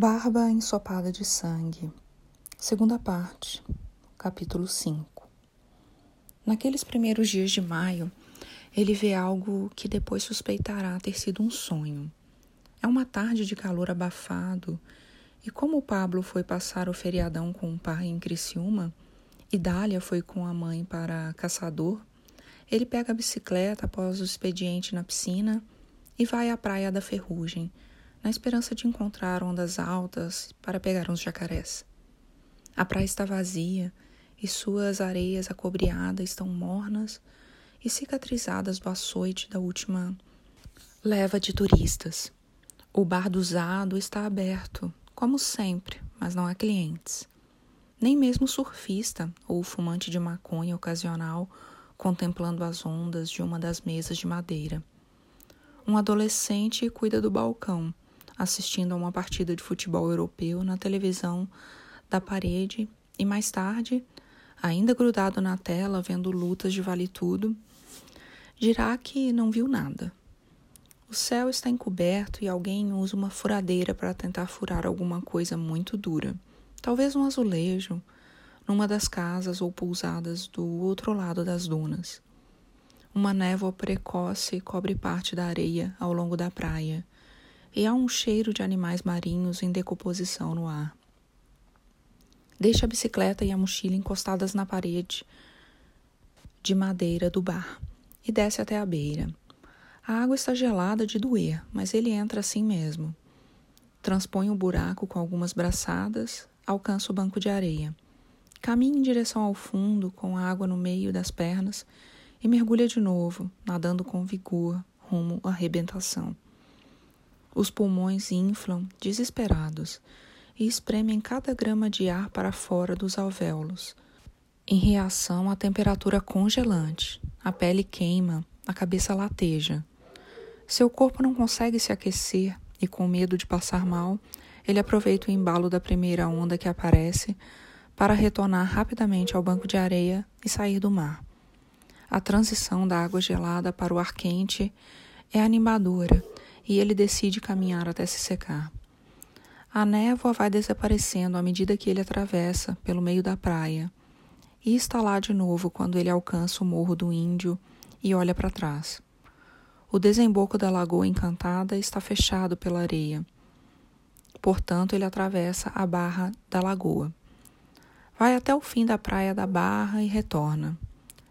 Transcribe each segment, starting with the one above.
Barba ensopada de sangue. Segunda parte, capítulo 5. Naqueles primeiros dias de maio, ele vê algo que depois suspeitará ter sido um sonho. É uma tarde de calor abafado, e como Pablo foi passar o feriadão com o pai em Criciúma, e Dália foi com a mãe para Caçador, ele pega a bicicleta após o expediente na piscina e vai à Praia da Ferrugem, na esperança de encontrar ondas altas para pegar uns jacarés. A praia está vazia e suas areias acobreadas estão mornas e cicatrizadas do açoite da última leva de turistas. O bar do Zado está aberto, como sempre, mas não há clientes. Nem mesmo surfista ou o fumante de maconha ocasional contemplando as ondas de uma das mesas de madeira. Um adolescente cuida do balcão, assistindo a uma partida de futebol europeu na televisão da parede e mais tarde, ainda grudado na tela vendo lutas de vale tudo, dirá que não viu nada. O céu está encoberto e alguém usa uma furadeira para tentar furar alguma coisa muito dura. Talvez um azulejo, numa das casas ou pousadas do outro lado das dunas. Uma névoa precoce cobre parte da areia ao longo da praia, e há um cheiro de animais marinhos em decomposição no ar. Deixa a bicicleta e a mochila encostadas na parede de madeira do bar e desce até a beira. A água está gelada de doer, mas ele entra assim mesmo. Transpõe o buraco com algumas braçadas, alcança o banco de areia. Caminha em direção ao fundo, com a água no meio das pernas, e mergulha de novo, nadando com vigor, rumo à arrebentação. Os pulmões inflam, desesperados, e espremem cada grama de ar para fora dos alvéolos. Em reação à temperatura congelante, a pele queima, a cabeça lateja. Seu corpo não consegue se aquecer e, com medo de passar mal, ele aproveita o embalo da primeira onda que aparece para retornar rapidamente ao banco de areia e sair do mar. A transição da água gelada para o ar quente é animadora e ele decide caminhar até se secar. A névoa vai desaparecendo à medida que ele atravessa pelo meio da praia e está lá de novo quando ele alcança o Morro do Índio e olha para trás. O desemboco da Lagoa Encantada está fechado pela areia. Portanto, ele atravessa a barra da lagoa. Vai até o fim da praia da Barra e retorna.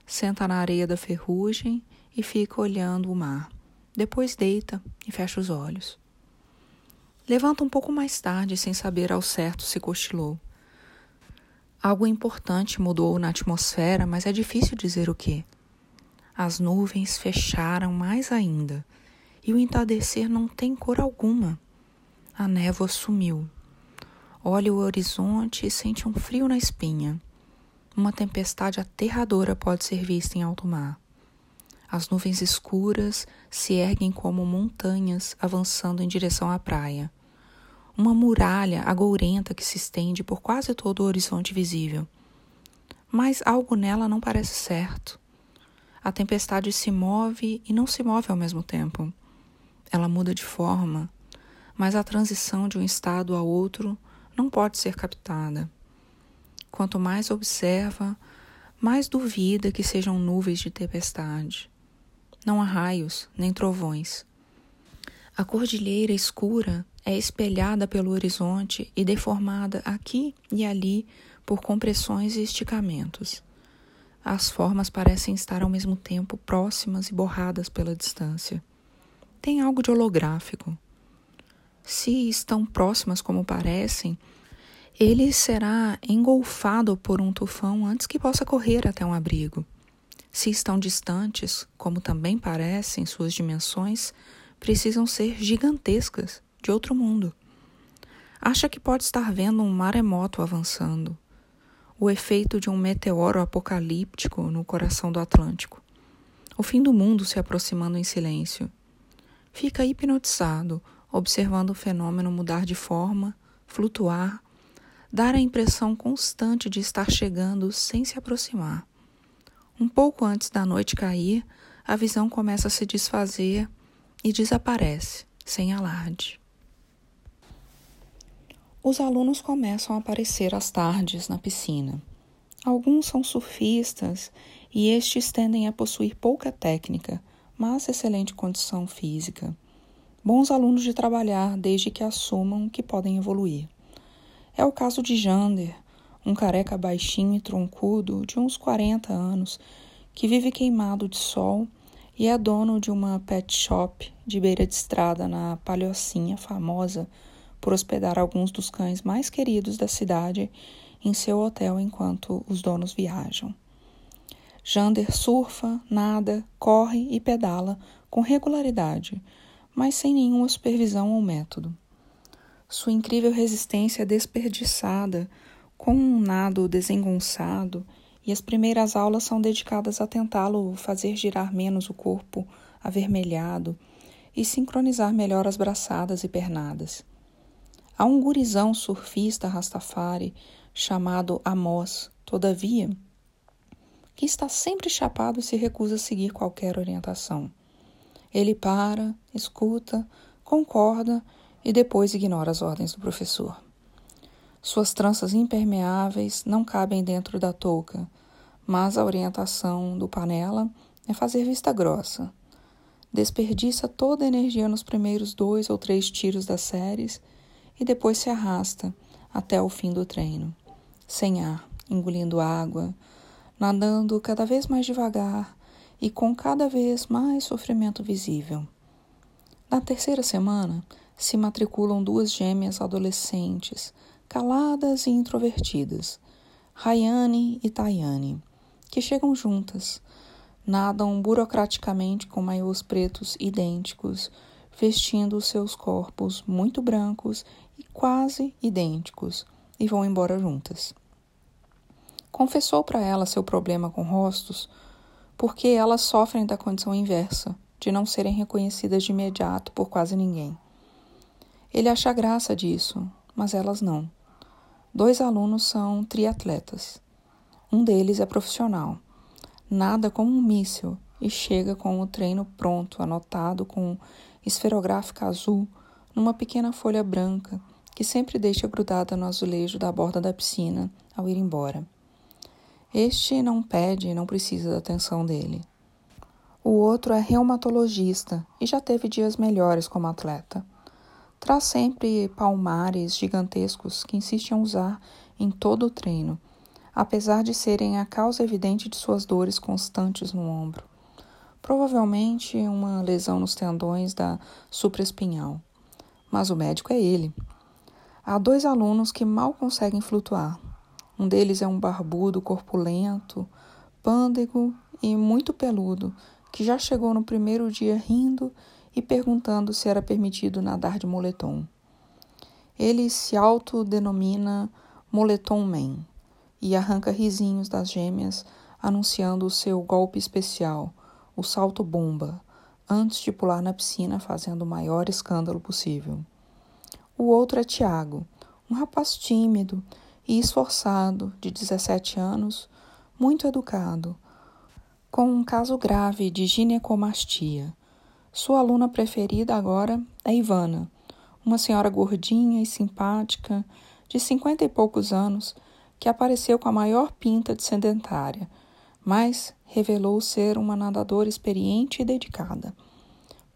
Senta na areia da ferrugem e fica olhando o mar. Depois deita e fecha os olhos. Levanta um pouco mais tarde, sem saber ao certo se cochilou. Algo importante mudou na atmosfera, mas é difícil dizer o que. As nuvens fecharam mais ainda e o entardecer não tem cor alguma. A névoa sumiu. Olha o horizonte e sente um frio na espinha. Uma tempestade aterradora pode ser vista em alto mar. As nuvens escuras se erguem como montanhas avançando em direção à praia. Uma muralha agourenta que se estende por quase todo o horizonte visível. Mas algo nela não parece certo. A tempestade se move e não se move ao mesmo tempo. Ela muda de forma, mas a transição de um estado a outro não pode ser captada. Quanto mais observa, mais duvida que sejam nuvens de tempestade. Não há raios nem trovões. A cordilheira escura é espelhada pelo horizonte e deformada aqui e ali por compressões e esticamentos. As formas parecem estar ao mesmo tempo próximas e borradas pela distância. Tem algo de holográfico. Se estão próximas como parecem, ele será engolfado por um tufão antes que possa correr até um abrigo. Se estão distantes, como também parecem suas dimensões, precisam ser gigantescas, de outro mundo. Acha que pode estar vendo um maremoto avançando, o efeito de um meteoro apocalíptico no coração do Atlântico, o fim do mundo se aproximando em silêncio. Fica hipnotizado observando o fenômeno mudar de forma, flutuar, dar a impressão constante de estar chegando sem se aproximar. Um pouco antes da noite cair, a visão começa a se desfazer e desaparece, sem alarde. Os alunos começam a aparecer às tardes na piscina. Alguns são surfistas e estes tendem a possuir pouca técnica, mas excelente condição física. Bons alunos de trabalhar desde que assumam que podem evoluir. É o caso de Jander, um careca baixinho e troncudo de uns 40 anos, que vive queimado de sol e é dono de uma pet shop de beira de estrada na Palhocinha famosa por hospedar alguns dos cães mais queridos da cidade em seu hotel enquanto os donos viajam. Jander surfa, nada, corre e pedala com regularidade, mas sem nenhuma supervisão ou método. Sua incrível resistência é desperdiçada com um nado desengonçado e as primeiras aulas são dedicadas a tentá-lo fazer girar menos o corpo avermelhado e sincronizar melhor as braçadas e pernadas. Há um gurizão surfista Rastafari chamado Amos, todavia, que está sempre chapado e se recusa a seguir qualquer orientação. Ele para, escuta, concorda e depois ignora as ordens do professor. Suas tranças impermeáveis não cabem dentro da touca, mas a orientação do panela é fazer vista grossa. Desperdiça toda a energia nos primeiros dois ou três tiros das séries e depois se arrasta até o fim do treino, sem ar, engolindo água, nadando cada vez mais devagar e com cada vez mais sofrimento visível. Na terceira semana, se matriculam duas gêmeas adolescentes, caladas e introvertidas, Rayane e Tayane, que chegam juntas, nadam burocraticamente com maiôs pretos idênticos, vestindo seus corpos muito brancos e quase idênticos, e vão embora juntas. Confessou para ela seu problema com rostos, porque elas sofrem da condição inversa, de não serem reconhecidas de imediato por quase ninguém. Ele acha graça disso, mas elas não. Dois alunos são triatletas. Um deles é profissional. Nada como um míssil e chega com o treino pronto, anotado com esferográfica azul numa pequena folha branca que sempre deixa grudada no azulejo da borda da piscina ao ir embora. Este não pede e não precisa da atenção dele. O outro é reumatologista e já teve dias melhores como atleta. Traz sempre palmares gigantescos que insiste em usar em todo o treino, apesar de serem a causa evidente de suas dores constantes no ombro. Provavelmente uma lesão nos tendões da supraespinhal. Mas o médico é ele. Há dois alunos que mal conseguem flutuar. Um deles é um barbudo corpulento, pândego e muito peludo, que já chegou no primeiro dia rindo e perguntando se era permitido nadar de moletom. Ele se autodenomina Moletom Man e arranca risinhos das gêmeas anunciando o seu golpe especial, o salto bomba, antes de pular na piscina fazendo o maior escândalo possível. O outro é Tiago, um rapaz tímido e esforçado, de 17 anos, muito educado, com um caso grave de ginecomastia sua aluna preferida agora é Ivana, uma senhora gordinha e simpática, de cinquenta e poucos anos, que apareceu com a maior pinta de sedentária, mas revelou ser uma nadadora experiente e dedicada.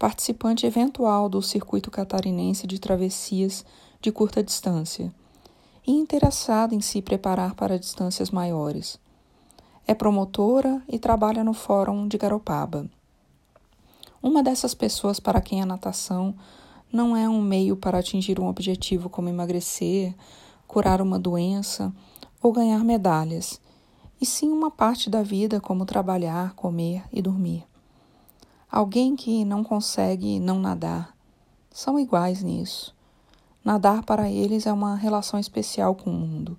Participante eventual do circuito catarinense de travessias de curta distância e interessada em se preparar para distâncias maiores. É promotora e trabalha no Fórum de Garopaba. Uma dessas pessoas para quem a natação não é um meio para atingir um objetivo como emagrecer, curar uma doença ou ganhar medalhas, e sim uma parte da vida como trabalhar, comer e dormir. Alguém que não consegue não nadar são iguais nisso. Nadar para eles é uma relação especial com o mundo,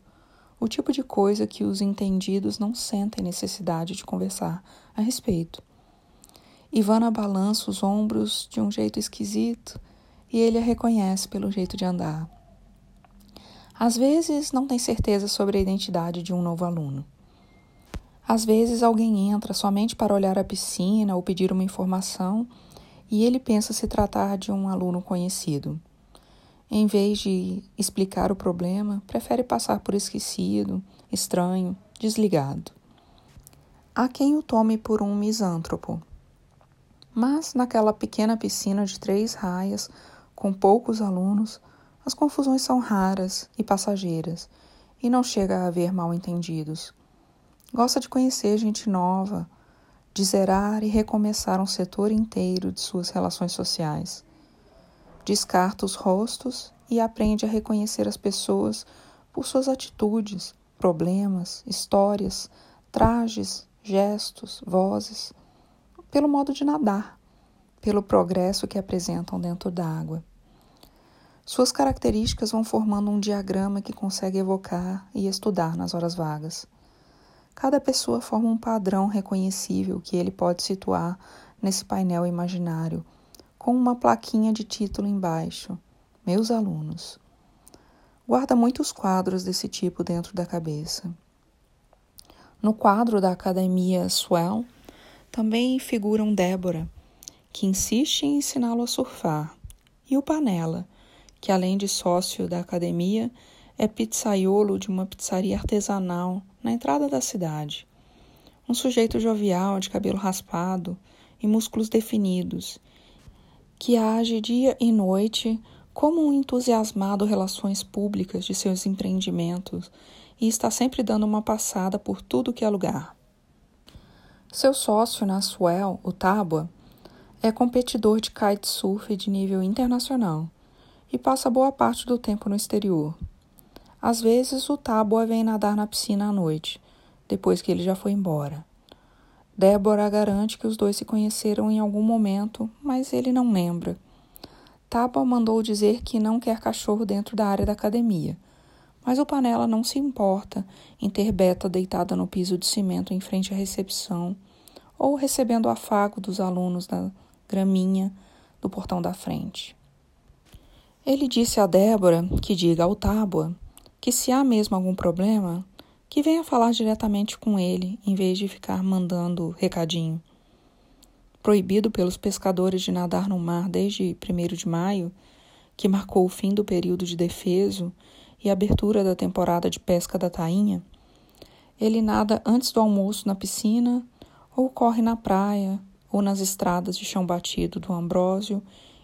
o tipo de coisa que os entendidos não sentem necessidade de conversar a respeito. Ivana balança os ombros de um jeito esquisito e ele a reconhece pelo jeito de andar. Às vezes não tem certeza sobre a identidade de um novo aluno. Às vezes alguém entra somente para olhar a piscina ou pedir uma informação e ele pensa se tratar de um aluno conhecido. em vez de explicar o problema, prefere passar por esquecido, estranho, desligado. Há quem o tome por um misântropo. Mas naquela pequena piscina de três raias, com poucos alunos, as confusões são raras e passageiras, e não chega a haver mal-entendidos. Gosta de conhecer gente nova, de zerar e recomeçar um setor inteiro de suas relações sociais. Descarta os rostos e aprende a reconhecer as pessoas por suas atitudes, problemas, histórias, trajes, gestos, vozes, pelo modo de nadar, pelo progresso que apresentam dentro d'água. Suas características vão formando um diagrama que consegue evocar e estudar nas horas vagas. Cada pessoa forma um padrão reconhecível que ele pode situar nesse painel imaginário com uma plaquinha de título embaixo: Meus alunos. Guarda muitos quadros desse tipo dentro da cabeça. No quadro da academia Swell também figuram Débora, que insiste em ensiná-lo a surfar, e o Panela, que além de sócio da academia, é pizzaiolo de uma pizzaria artesanal na entrada da cidade. Um sujeito jovial, de cabelo raspado e músculos definidos, que age dia e noite como um entusiasmado relações públicas de seus empreendimentos e está sempre dando uma passada por tudo que é lugar. Seu sócio na Swell, o Tábua, é competidor de kitesurf de nível internacional e passa boa parte do tempo no exterior. Às vezes o Tábua vem nadar na piscina à noite, depois que ele já foi embora. Débora garante que os dois se conheceram em algum momento, mas ele não lembra. Taba mandou dizer que não quer cachorro dentro da área da academia, mas o Panela não se importa em ter Beta deitada no piso de cimento em frente à recepção ou recebendo o afago dos alunos da graminha do portão da frente. Ele disse a Débora que diga ao Tábua que se há mesmo algum problema, que venha falar diretamente com ele, em vez de ficar mandando recadinho. Proibido pelos pescadores de nadar no mar desde 1 de maio, que marcou o fim do período de defeso e abertura da temporada de pesca da tainha, ele nada antes do almoço na piscina, ou corre na praia, ou nas estradas de chão batido do Ambrósio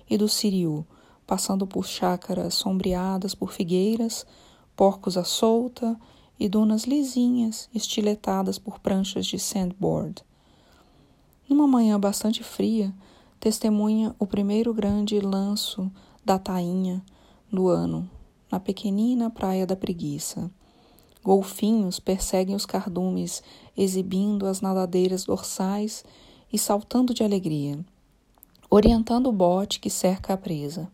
e do Siriu, passando por chácaras sombreadas por figueiras, porcos à solta e dunas lisinhas, estiletadas por pranchas de sandboard. Numa manhã bastante fria, testemunha o primeiro grande lanço da tainha do ano, na pequenina praia da preguiça. Golfinhos perseguem os cardumes, exibindo as nadadeiras dorsais e saltando de alegria, orientando o bote que cerca a presa.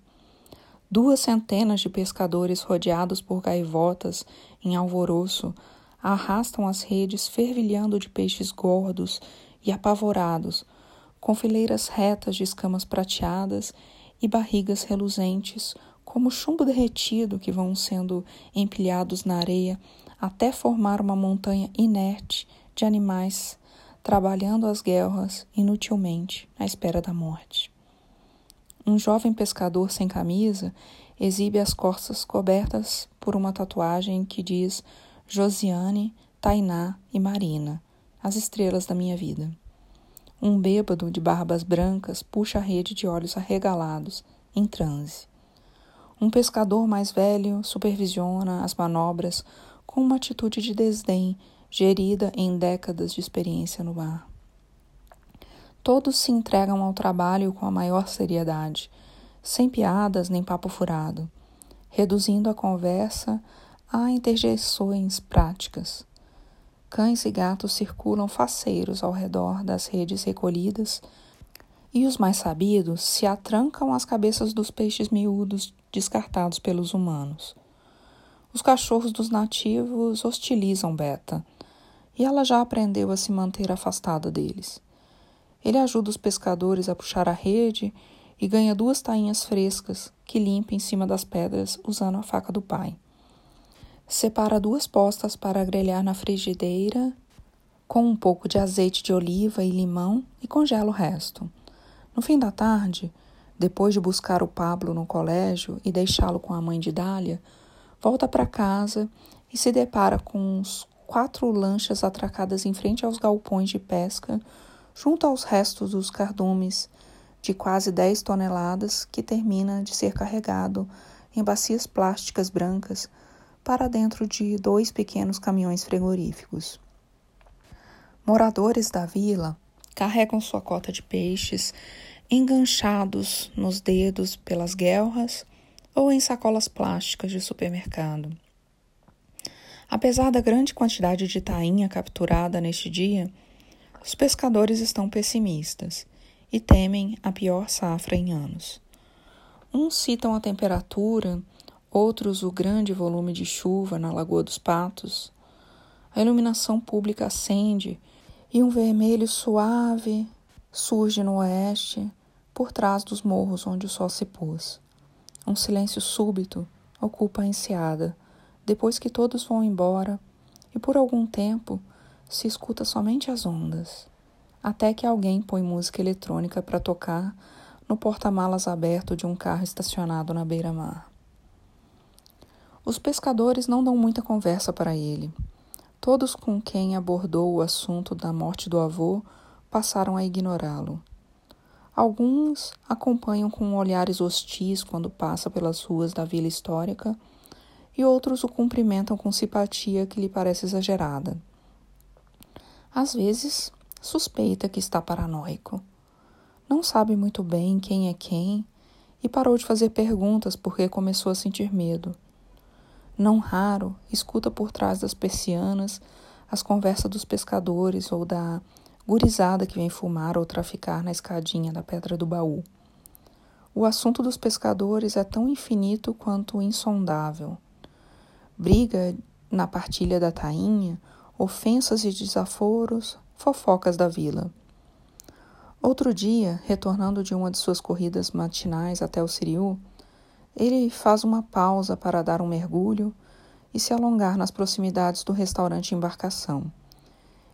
Duas centenas de pescadores rodeados por gaivotas em alvoroço arrastam as redes fervilhando de peixes gordos e apavorados, com fileiras retas de escamas prateadas e barrigas reluzentes, como chumbo derretido que vão sendo empilhados na areia até formar uma montanha inerte de animais trabalhando as guerras inutilmente à espera da morte. Um jovem pescador sem camisa exibe as costas cobertas por uma tatuagem que diz Josiane, Tainá e Marina, as estrelas da minha vida. Um bêbado de barbas brancas puxa a rede de olhos arregalados, em transe. Um pescador mais velho supervisiona as manobras com uma atitude de desdém gerida em décadas de experiência no mar. Todos se entregam ao trabalho com a maior seriedade, sem piadas nem papo furado, reduzindo a conversa a interjeições práticas. Cães e gatos circulam faceiros ao redor das redes recolhidas e os mais sabidos se atrancam às cabeças dos peixes miúdos descartados pelos humanos. Os cachorros dos nativos hostilizam Beta, e ela já aprendeu a se manter afastada deles. Ele ajuda os pescadores a puxar a rede e ganha duas tainhas frescas que limpa em cima das pedras usando a faca do pai. Separa duas postas para grelhar na frigideira com um pouco de azeite de oliva e limão e congela o resto. No fim da tarde, depois de buscar o Pablo no colégio e deixá-lo com a mãe de Dália, volta para casa e se depara com os quatro lanchas atracadas em frente aos galpões de pesca, junto aos restos dos cardumes de quase 10 toneladas que termina de ser carregado em bacias plásticas brancas para dentro de dois pequenos caminhões frigoríficos. Moradores da vila carregam sua cota de peixes enganchados nos dedos pelas guelras ou em sacolas plásticas de supermercado. Apesar da grande quantidade de tainha capturada neste dia, os pescadores estão pessimistas e temem a pior safra em anos. Uns citam a temperatura, outros o grande volume de chuva na Lagoa dos Patos. A iluminação pública acende e um vermelho suave surge no oeste, por trás dos morros onde o sol se pôs. Um silêncio súbito ocupa a enseada, depois que todos vão embora, e por algum tempo se escuta somente as ondas, até que alguém põe música eletrônica para tocar no porta-malas aberto de um carro estacionado na beira-mar. Os pescadores não dão muita conversa para ele. Todos com quem abordou o assunto da morte do avô passaram a ignorá-lo. Alguns acompanham com olhares hostis quando passa pelas ruas da vila histórica, e outros o cumprimentam com simpatia que lhe parece exagerada. Às vezes, suspeita que está paranoico. Não sabe muito bem quem é quem e parou de fazer perguntas porque começou a sentir medo. Não raro, escuta por trás das persianas as conversas dos pescadores ou da gurizada que vem fumar ou traficar na escadinha da Pedra do Baú. O assunto dos pescadores é tão infinito quanto insondável. Briga na partilha da tainha, ofensas e desaforos, fofocas da vila. Outro dia, retornando de uma de suas corridas matinais até o Siriu, ele faz uma pausa para dar um mergulho e se alongar nas proximidades do restaurante Embarcação.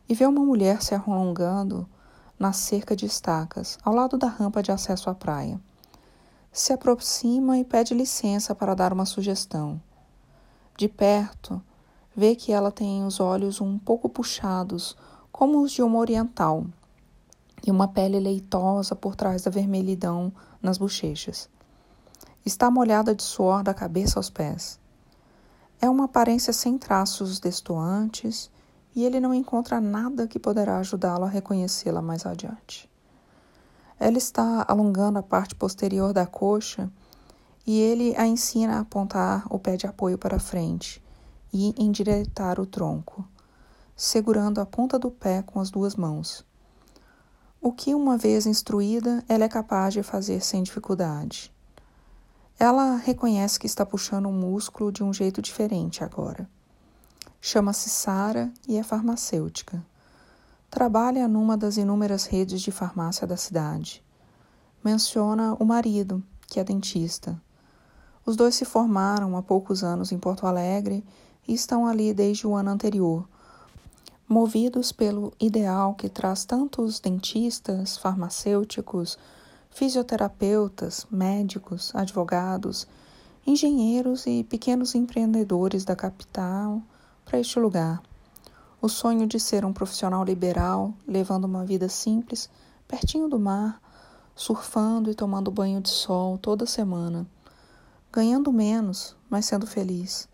E vê uma mulher se alongando na cerca de estacas, ao lado da rampa de acesso à praia. Se aproxima e pede licença para dar uma sugestão. De perto, vê que ela tem os olhos um pouco puxados, como os de uma oriental e uma pele leitosa por trás da vermelhidão nas bochechas. Está molhada de suor da cabeça aos pés. É uma aparência sem traços destoantes e ele não encontra nada que poderá ajudá-lo a reconhecê-la mais adiante. Ela está alongando a parte posterior da coxa e ele a ensina a apontar o pé de apoio para frente e endireitar o tronco, segurando a ponta do pé com as duas mãos. O que, uma vez instruída, ela é capaz de fazer sem dificuldade. Ela reconhece que está puxando um músculo de um jeito diferente agora. Chama-se Sara e é farmacêutica. Trabalha numa das inúmeras redes de farmácia da cidade. Menciona o marido, que é dentista. Os dois se formaram há poucos anos em Porto Alegre e estão ali desde o ano anterior, movidos pelo ideal que traz tantos dentistas, farmacêuticos, fisioterapeutas, médicos, advogados, engenheiros e pequenos empreendedores da capital para este lugar. O sonho de ser um profissional liberal, levando uma vida simples, pertinho do mar, surfando e tomando banho de sol toda semana, ganhando menos, mas sendo feliz,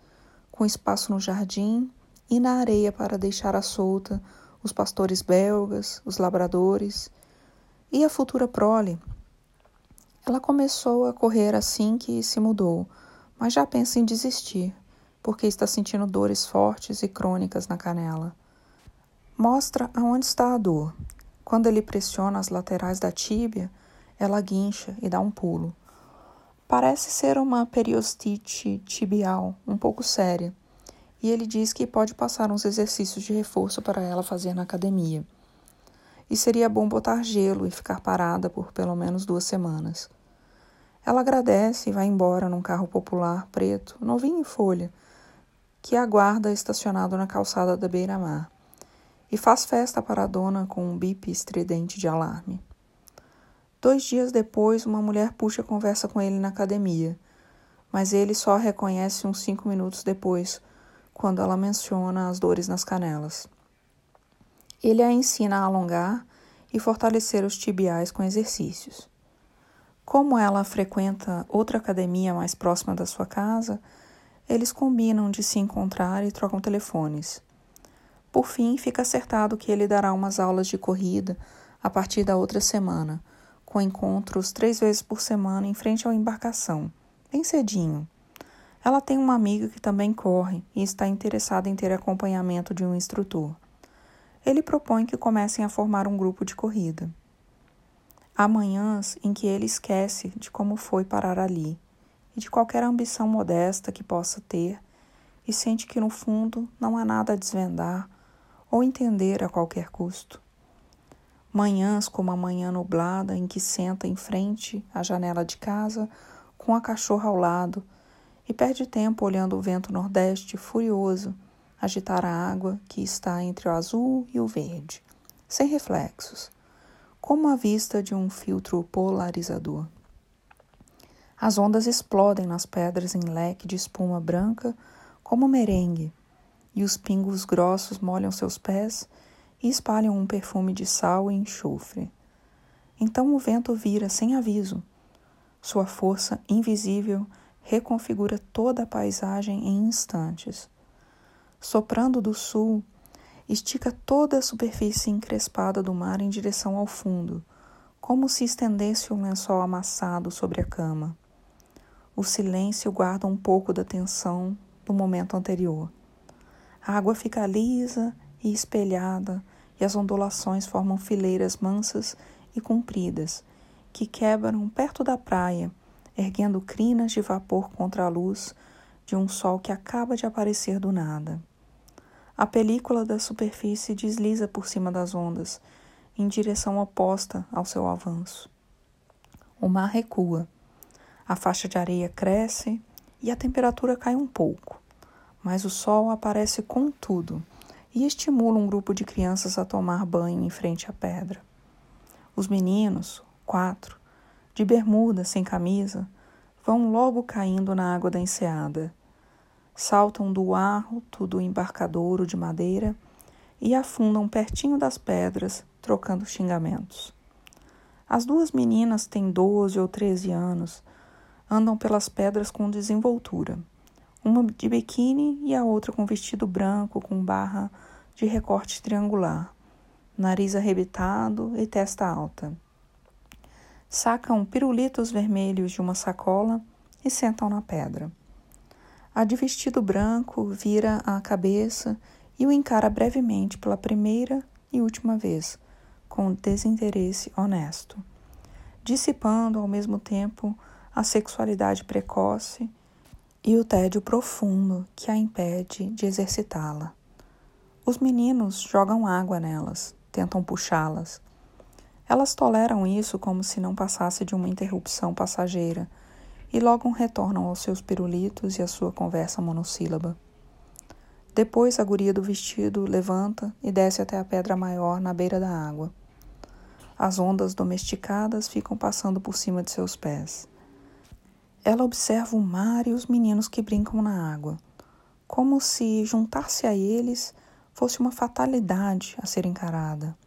com espaço no jardim e na areia para deixar à solta os pastores belgas, os labradores e a futura prole. Ela começou a correr assim que se mudou, mas já pensa em desistir, porque está sentindo dores fortes e crônicas na canela. Mostra aonde está a dor. Quando ele pressiona as laterais da tíbia, ela guincha e dá um pulo. Parece ser uma periostite tibial, um pouco séria e ele diz que pode passar uns exercícios de reforço para ela fazer na academia. E seria bom botar gelo e ficar parada por pelo menos duas semanas. Ela agradece e vai embora num carro popular preto, novinho em folha, que aguarda estacionado na calçada da beira-mar, e faz festa para a dona com um bip estridente de alarme. Dois dias depois, uma mulher puxa a conversa com ele na academia, mas ele só a reconhece uns cinco minutos depois, quando ela menciona as dores nas canelas. Ele a ensina a alongar e fortalecer os tibiais com exercícios. Como ela frequenta outra academia mais próxima da sua casa, eles combinam de se encontrar e trocam telefones. Por fim, fica acertado que ele dará umas aulas de corrida a partir da outra semana, com encontros três vezes por semana em frente à embarcação, bem cedinho. Ela tem uma amiga que também corre e está interessada em ter acompanhamento de um instrutor. Ele propõe que comecem a formar um grupo de corrida. Há manhãs em que ele esquece de como foi parar ali e de qualquer ambição modesta que possa ter e sente que no fundo não há nada a desvendar ou entender a qualquer custo. Manhãs como a manhã nublada em que senta em frente à janela de casa com a cachorra ao lado e perde tempo olhando o vento nordeste furioso agitar a água que está entre o azul e o verde, sem reflexos, como a vista de um filtro polarizador. As ondas explodem nas pedras em leque de espuma branca como merengue, e os pingos grossos molham seus pés e espalham um perfume de sal e enxofre. Então o vento vira sem aviso. Sua força invisível reconfigura toda a paisagem em instantes. Soprando do sul, estica toda a superfície encrespada do mar em direção ao fundo, como se estendesse um lençol amassado sobre a cama. O silêncio guarda um pouco da tensão do momento anterior. A água fica lisa e espelhada, e as ondulações formam fileiras mansas e compridas, que quebram perto da praia, erguendo crinas de vapor contra a luz de um sol que acaba de aparecer do nada. A película da superfície desliza por cima das ondas, em direção oposta ao seu avanço. O mar recua a faixa de areia cresce e a temperatura cai um pouco, mas o sol aparece com tudo e estimula um grupo de crianças a tomar banho em frente à pedra. Os meninos, quatro, de bermuda, sem camisa, vão logo caindo na água da enseada. Saltam do alto do embarcadouro de madeira e afundam pertinho das pedras, trocando xingamentos. As duas meninas têm doze ou treze anos andam pelas pedras com desenvoltura. Uma de biquíni e a outra com vestido branco com barra de recorte triangular, nariz arrebitado e testa alta. Sacam pirulitos vermelhos de uma sacola e sentam na pedra. A de vestido branco vira a cabeça e o encara brevemente pela primeira e última vez, com desinteresse honesto, dissipando ao mesmo tempo a sexualidade precoce e o tédio profundo que a impede de exercitá-la. Os meninos jogam água nelas, tentam puxá-las. Elas toleram isso como se não passasse de uma interrupção passageira e logo retornam aos seus pirulitos e à sua conversa monossílaba. Depois a guria do vestido levanta e desce até a pedra maior na beira da água. As ondas domesticadas ficam passando por cima de seus pés. Ela observa o mar e os meninos que brincam na água, como se juntar-se a eles fosse uma fatalidade a ser encarada,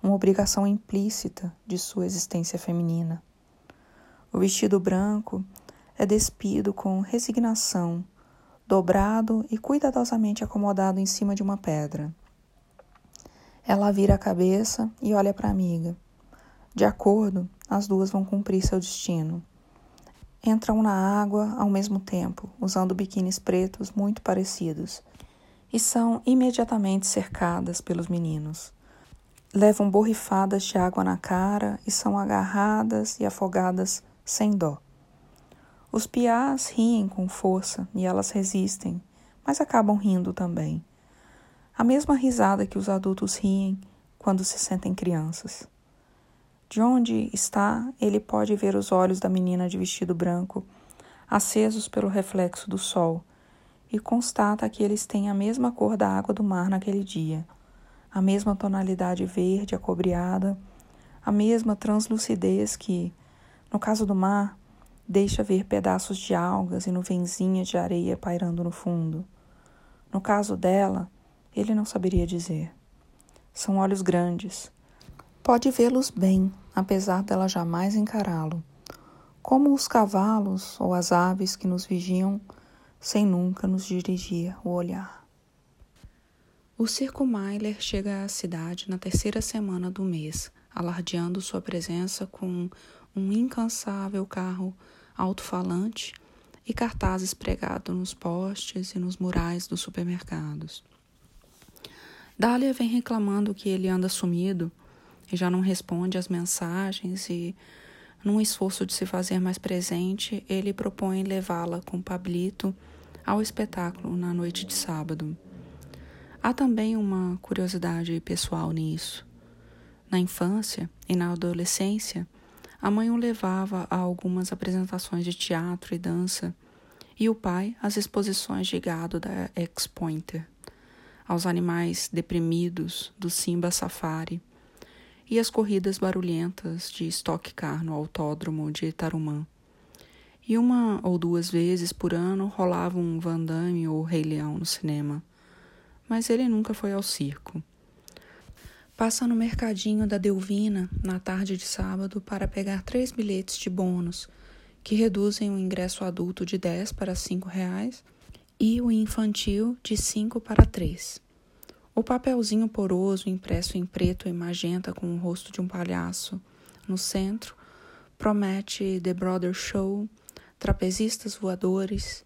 uma obrigação implícita de sua existência feminina. O vestido branco é despido com resignação, dobrado e cuidadosamente acomodado em cima de uma pedra. Ela vira a cabeça e olha para a amiga. De acordo, as duas vão cumprir seu destino entram na água ao mesmo tempo, usando biquínis pretos muito parecidos, e são imediatamente cercadas pelos meninos. Levam borrifadas de água na cara e são agarradas e afogadas sem dó. Os piás riem com força e elas resistem, mas acabam rindo também. A mesma risada que os adultos riem quando se sentem crianças. De onde está, ele pode ver os olhos da menina de vestido branco, acesos pelo reflexo do sol, e constata que eles têm a mesma cor da água do mar naquele dia, a mesma tonalidade verde acobreada, a mesma translucidez que, no caso do mar, deixa ver pedaços de algas e nuvenzinhas de areia pairando no fundo. No caso dela, ele não saberia dizer. São olhos grandes. Pode vê-los bem, apesar dela jamais encará-lo, como os cavalos ou as aves que nos vigiam sem nunca nos dirigir o olhar. O Circo Mailer chega à cidade na terceira semana do mês, alardeando sua presença com um incansável carro alto-falante e cartazes pregados nos postes e nos murais dos supermercados. Dália vem reclamando que ele anda sumido e já não responde às mensagens e, num esforço de se fazer mais presente, ele propõe levá-la com Pablito ao espetáculo na noite de sábado. Há também uma curiosidade pessoal nisso. Na infância e na adolescência, a mãe o levava a algumas apresentações de teatro e dança, e o pai às exposições de gado da Ex-Pointer, aos animais deprimidos do Simba Safari e às corridas barulhentas de Stock Car no autódromo de Tarumã. E uma ou duas vezes por ano rolava um Van Damme ou Rei Leão no cinema. Mas ele nunca foi ao circo. Passa no mercadinho da Delvina na tarde de sábado para pegar três bilhetes de bônus, que reduzem o ingresso adulto de 10 para 5 reais e o infantil de 5 para 3. O papelzinho poroso impresso em preto e magenta com o rosto de um palhaço no centro promete The Brother Show, trapezistas voadores,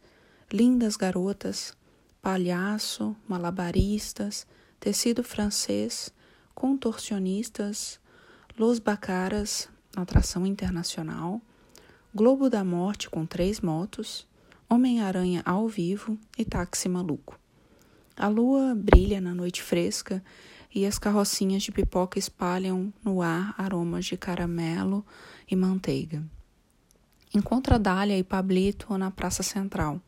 lindas garotas, palhaço, malabaristas, tecido francês, contorcionistas, Los Bacaras, atração internacional, Globo da Morte com três motos, Homem-Aranha ao vivo e Táxi Maluco. A lua brilha na noite fresca e as carrocinhas de pipoca espalham no ar aromas de caramelo e manteiga. Encontra Dália e Pablito na Praça Central,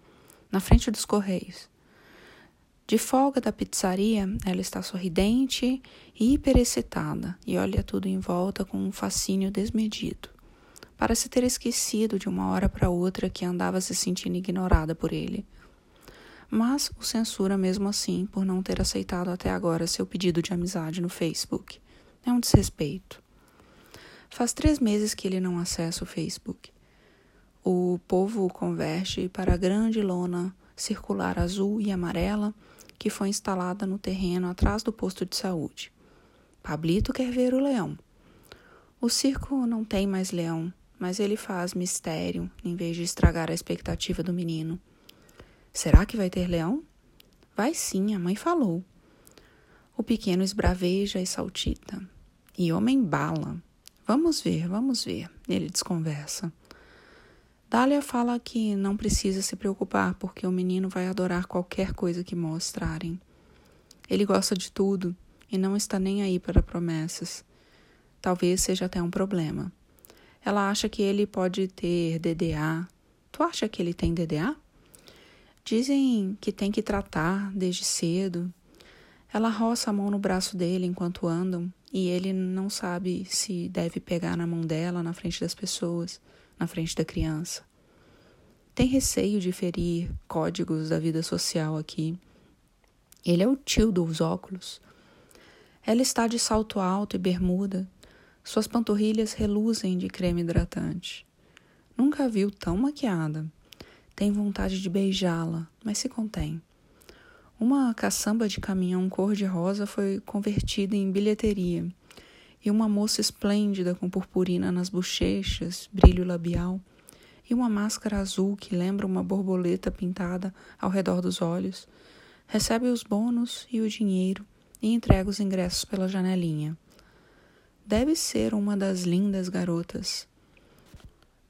na frente dos Correios. De folga da pizzaria, ela está sorridente e hiperexcitada e olha tudo em volta com um fascínio desmedido. Parece ter esquecido de uma hora para outra que andava se sentindo ignorada por ele. Mas o censura mesmo assim por não ter aceitado até agora seu pedido de amizade no Facebook. É um desrespeito. Faz três meses que ele não acessa o Facebook. O povo converte para a grande lona circular azul e amarela que foi instalada no terreno atrás do posto de saúde. Pablito quer ver o leão. O circo não tem mais leão, mas ele faz mistério em vez de estragar a expectativa do menino. Será que vai ter leão? Vai sim, a mãe falou. O pequeno esbraveja e saltita. E homem bala. Vamos ver, vamos ver. Ele desconversa. Dália fala que não precisa se preocupar porque o menino vai adorar qualquer coisa que mostrarem. Ele gosta de tudo e não está nem aí para promessas. Talvez seja até um problema. Ela acha que ele pode ter DDA. Tu acha que ele tem DDA? Dizem que tem que tratar desde cedo. Ela roça a mão no braço dele enquanto andam e ele não sabe se deve pegar na mão dela na frente das pessoas na frente da criança. Tem receio de ferir códigos da vida social aqui. Ele é o tio dos óculos. Ela está de salto alto e bermuda. Suas panturrilhas reluzem de creme hidratante. Nunca a viu tão maquiada. Tem vontade de beijá-la, mas se contém. Uma caçamba de caminhão cor-de-rosa foi convertida em bilheteria e uma moça esplêndida com purpurina nas bochechas, brilho labial, e uma máscara azul que lembra uma borboleta pintada ao redor dos olhos, recebe os bônus e o dinheiro e entrega os ingressos pela janelinha. Deve ser uma das lindas garotas.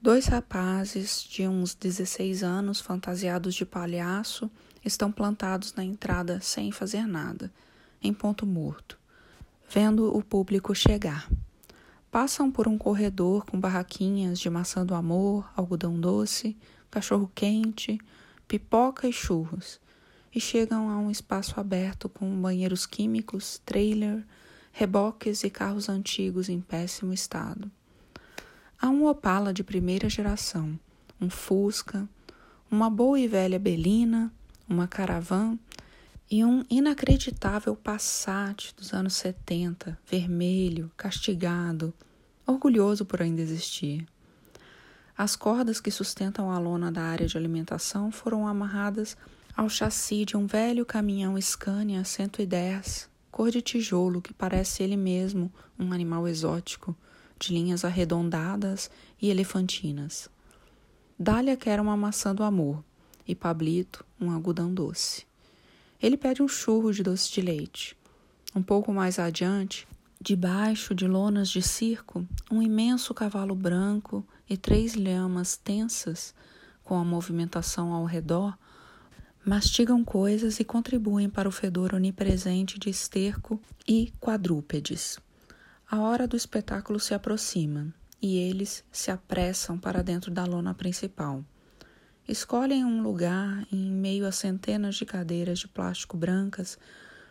Dois rapazes de uns 16 anos, fantasiados de palhaço, estão plantados na entrada sem fazer nada, em ponto morto vendo o público chegar. Passam por um corredor com barraquinhas de maçã do amor, algodão doce, cachorro quente, pipoca e churros, e chegam a um espaço aberto com banheiros químicos, trailer, reboques e carros antigos em péssimo estado. Há um Opala de primeira geração, um Fusca, uma boa e velha Belina, uma Caravan e um inacreditável Passat dos anos 70, vermelho, castigado, orgulhoso por ainda existir. As cordas que sustentam a lona da área de alimentação foram amarradas ao chassi de um velho caminhão Scania 110, cor de tijolo que parece ele mesmo um animal exótico, de linhas arredondadas e elefantinas. Dália quer uma maçã do amor e Pablito um algodão doce. Ele pede um churro de doce de leite. Um pouco mais adiante, debaixo de lonas de circo, um imenso cavalo branco e três lhamas tensas, com a movimentação ao redor, mastigam coisas e contribuem para o fedor onipresente de esterco e quadrúpedes. A hora do espetáculo se aproxima e eles se apressam para dentro da lona principal. Escolhem um lugar em meio a centenas de cadeiras de plástico brancas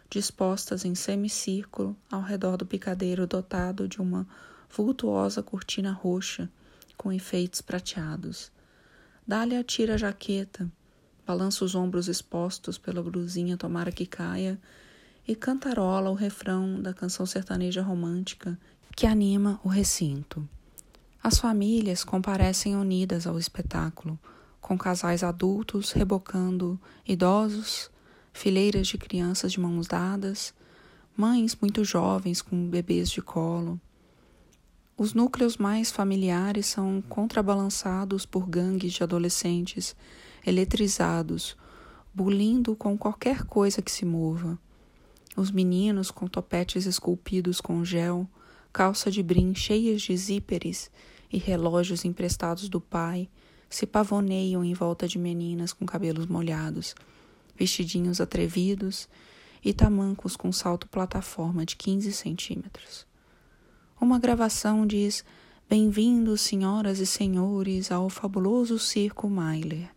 dispostas em semicírculo ao redor do picadeiro dotado de uma vultuosa cortina roxa com enfeites prateados. Dália tira a jaqueta, balança os ombros expostos pela blusinha tomara que caia e cantarola o refrão da canção sertaneja romântica que anima o recinto. As famílias comparecem unidas ao espetáculo com casais adultos rebocando idosos, fileiras de crianças de mãos dadas, mães muito jovens com bebês de colo. Os núcleos mais familiares são contrabalançados por gangues de adolescentes eletrizados, bulindo com qualquer coisa que se mova. Os meninos com topetes esculpidos com gel, calça de brim cheias de zíperes e relógios emprestados do pai, se pavoneiam em volta de meninas com cabelos molhados, vestidinhos atrevidos e tamancos com salto plataforma de 15 centímetros. Uma gravação diz: Bem-vindos, senhoras e senhores, ao fabuloso Circo Mailer.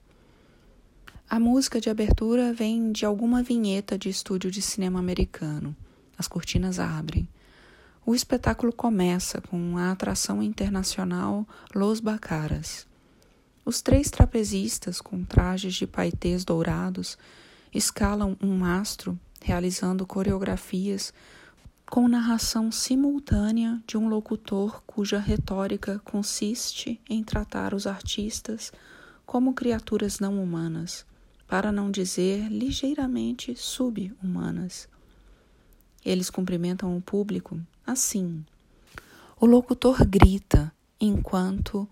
A música de abertura vem de alguma vinheta de estúdio de cinema americano. As cortinas abrem. O espetáculo começa com a atração internacional Los Bacaras. Os três trapezistas, com trajes de paetês dourados, escalam um mastro, realizando coreografias com narração simultânea de um locutor cuja retórica consiste em tratar os artistas como criaturas não humanas, para não dizer ligeiramente sub-humanas. Eles cumprimentam o público assim. O locutor grita enquanto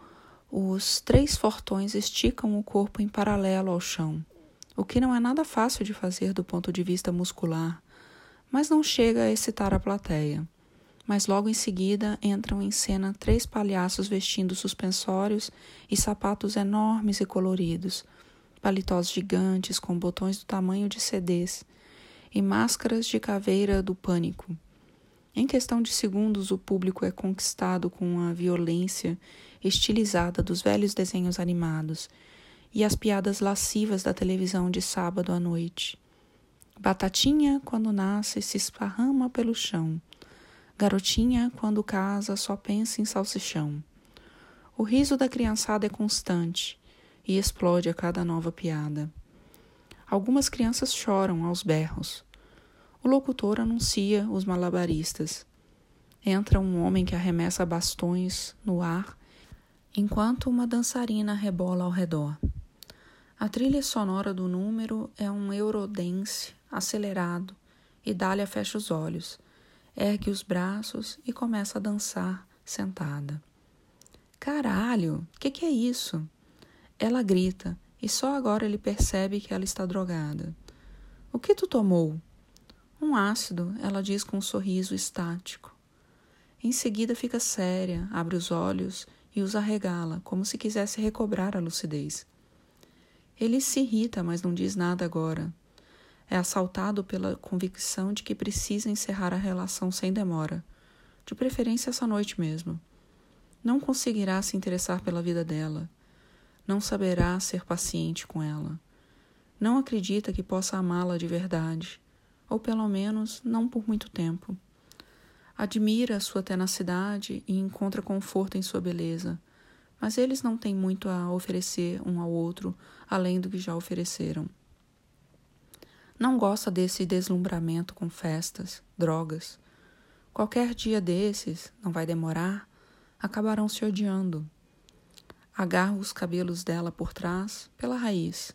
os três fortões esticam o corpo em paralelo ao chão, o que não é nada fácil de fazer do ponto de vista muscular, mas não chega a excitar a plateia. Mas logo em seguida entram em cena três palhaços vestindo suspensórios e sapatos enormes e coloridos, paletós gigantes com botões do tamanho de CDs e máscaras de caveira do pânico. Em questão de segundos, o público é conquistado com a violência estilizada dos velhos desenhos animados e as piadas lascivas da televisão de sábado à noite. Batatinha, quando nasce, se esparrama pelo chão. Garotinha, quando casa, só pensa em salsichão. O riso da criançada é constante e explode a cada nova piada. Algumas crianças choram aos berros. O locutor anuncia os malabaristas. Entra um homem que arremessa bastões no ar, enquanto uma dançarina rebola ao redor. A trilha sonora do número é um eurodance acelerado e Dália fecha os olhos, ergue os braços e começa a dançar sentada. Caralho, que que é isso? Ela grita e só agora ele percebe que ela está drogada. O que tu tomou? Um ácido, ela diz com um sorriso estático. Em seguida fica séria, abre os olhos e os arregala, como se quisesse recobrar a lucidez. Ele se irrita, mas não diz nada agora. É assaltado pela convicção de que precisa encerrar a relação sem demora, de preferência essa noite mesmo. Não conseguirá se interessar pela vida dela. Não saberá ser paciente com ela. Não acredita que possa amá-la de verdade ou pelo menos não por muito tempo. Admira sua tenacidade e encontra conforto em sua beleza, mas eles não têm muito a oferecer um ao outro além do que já ofereceram. Não gosta desse deslumbramento com festas, drogas. Qualquer dia desses, não vai demorar, acabarão se odiando. Agarra os cabelos dela por trás, pela raiz,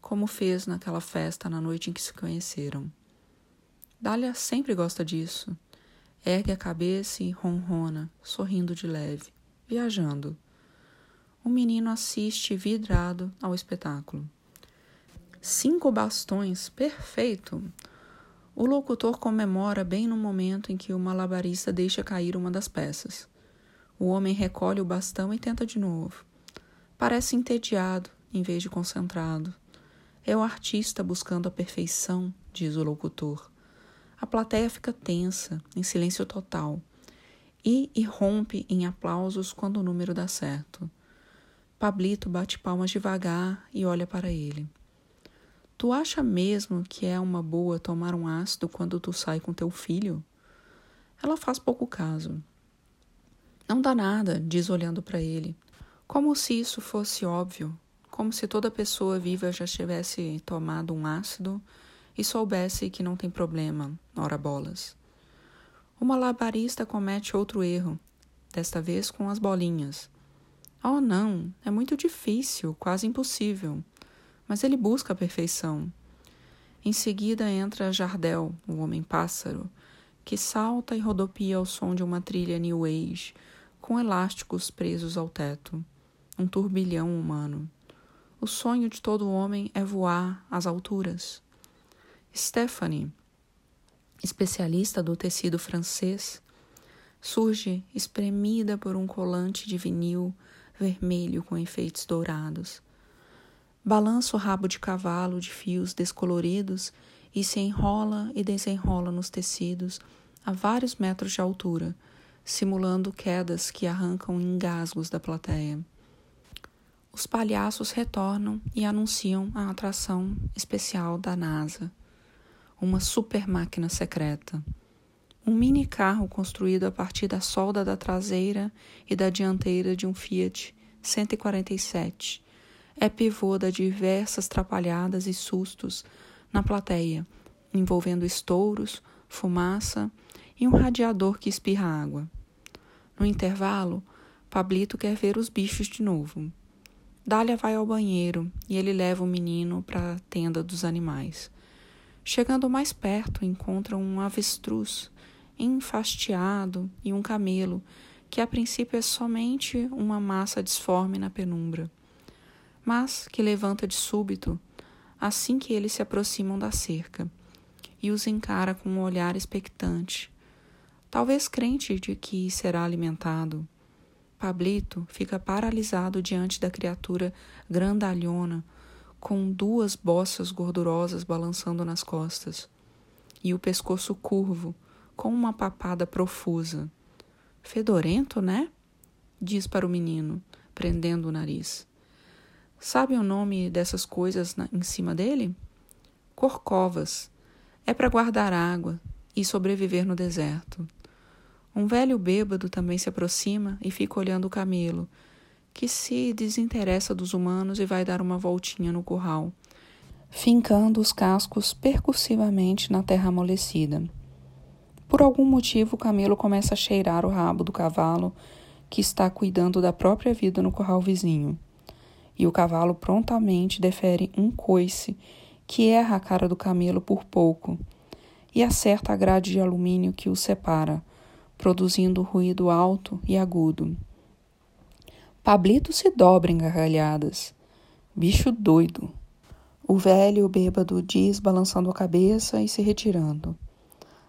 como fez naquela festa na noite em que se conheceram. Dália sempre gosta disso. Ergue a cabeça e ronrona, sorrindo de leve, viajando. O menino assiste vidrado ao espetáculo. Cinco bastões, perfeito! O locutor comemora bem no momento em que o malabarista deixa cair uma das peças. O homem recolhe o bastão e tenta de novo. Parece entediado em vez de concentrado. É o artista buscando a perfeição, diz o locutor. A plateia fica tensa, em silêncio total, e irrompe em aplausos quando o número dá certo. Pablito bate palmas devagar e olha para ele. Tu acha mesmo que é uma boa tomar um ácido quando tu sai com teu filho? Ela faz pouco caso. Não dá nada, diz olhando para ele. Como se isso fosse óbvio, como se toda pessoa viva já tivesse tomado um ácido e soubesse que não tem problema, ora bolas. O malabarista comete outro erro, desta vez com as bolinhas. Oh, não, é muito difícil, quase impossível. Mas ele busca a perfeição. Em seguida entra Jardel, o homem-pássaro, que salta e rodopia ao som de uma trilha New Age, com elásticos presos ao teto. Um turbilhão humano. O sonho de todo homem é voar às alturas. Stephanie, especialista do tecido francês, surge espremida por um colante de vinil vermelho com enfeites dourados. Balança o rabo de cavalo de fios descoloridos e se enrola e desenrola nos tecidos a vários metros de altura, simulando quedas que arrancam engasgos da plateia. Os palhaços retornam e anunciam a atração especial da NASA uma super máquina secreta. Um mini carro construído a partir da solda da traseira e da dianteira de um Fiat 147 é pivô da diversas trapalhadas e sustos na plateia, envolvendo estouros, fumaça e um radiador que espirra água. No intervalo, Pablito quer ver os bichos de novo. Dália vai ao banheiro e ele leva o menino para a tenda dos animais. Chegando mais perto, encontra um avestruz enfastiado e um camelo, que a princípio é somente uma massa disforme na penumbra, mas que levanta de súbito assim que eles se aproximam da cerca e os encara com um olhar expectante, talvez crente de que será alimentado. Pablito fica paralisado diante da criatura grandalhona com duas bossas gordurosas balançando nas costas, e o pescoço curvo, com uma papada profusa. Fedorento, né? Diz para o menino, prendendo o nariz. Sabe o nome dessas coisas na, em cima dele? Corcovas. É para guardar água e sobreviver no deserto. Um velho bêbado também se aproxima e fica olhando o camelo, que se desinteressa dos humanos e vai dar uma voltinha no curral, fincando os cascos percussivamente na terra amolecida. Por algum motivo, o camelo começa a cheirar o rabo do cavalo que está cuidando da própria vida no curral vizinho. E o cavalo prontamente defere um coice que erra a cara do camelo por pouco e acerta a grade de alumínio que o separa, produzindo ruído alto e agudo. Pablito se dobra em gargalhadas. Bicho doido. O velho bêbado diz, balançando a cabeça e se retirando.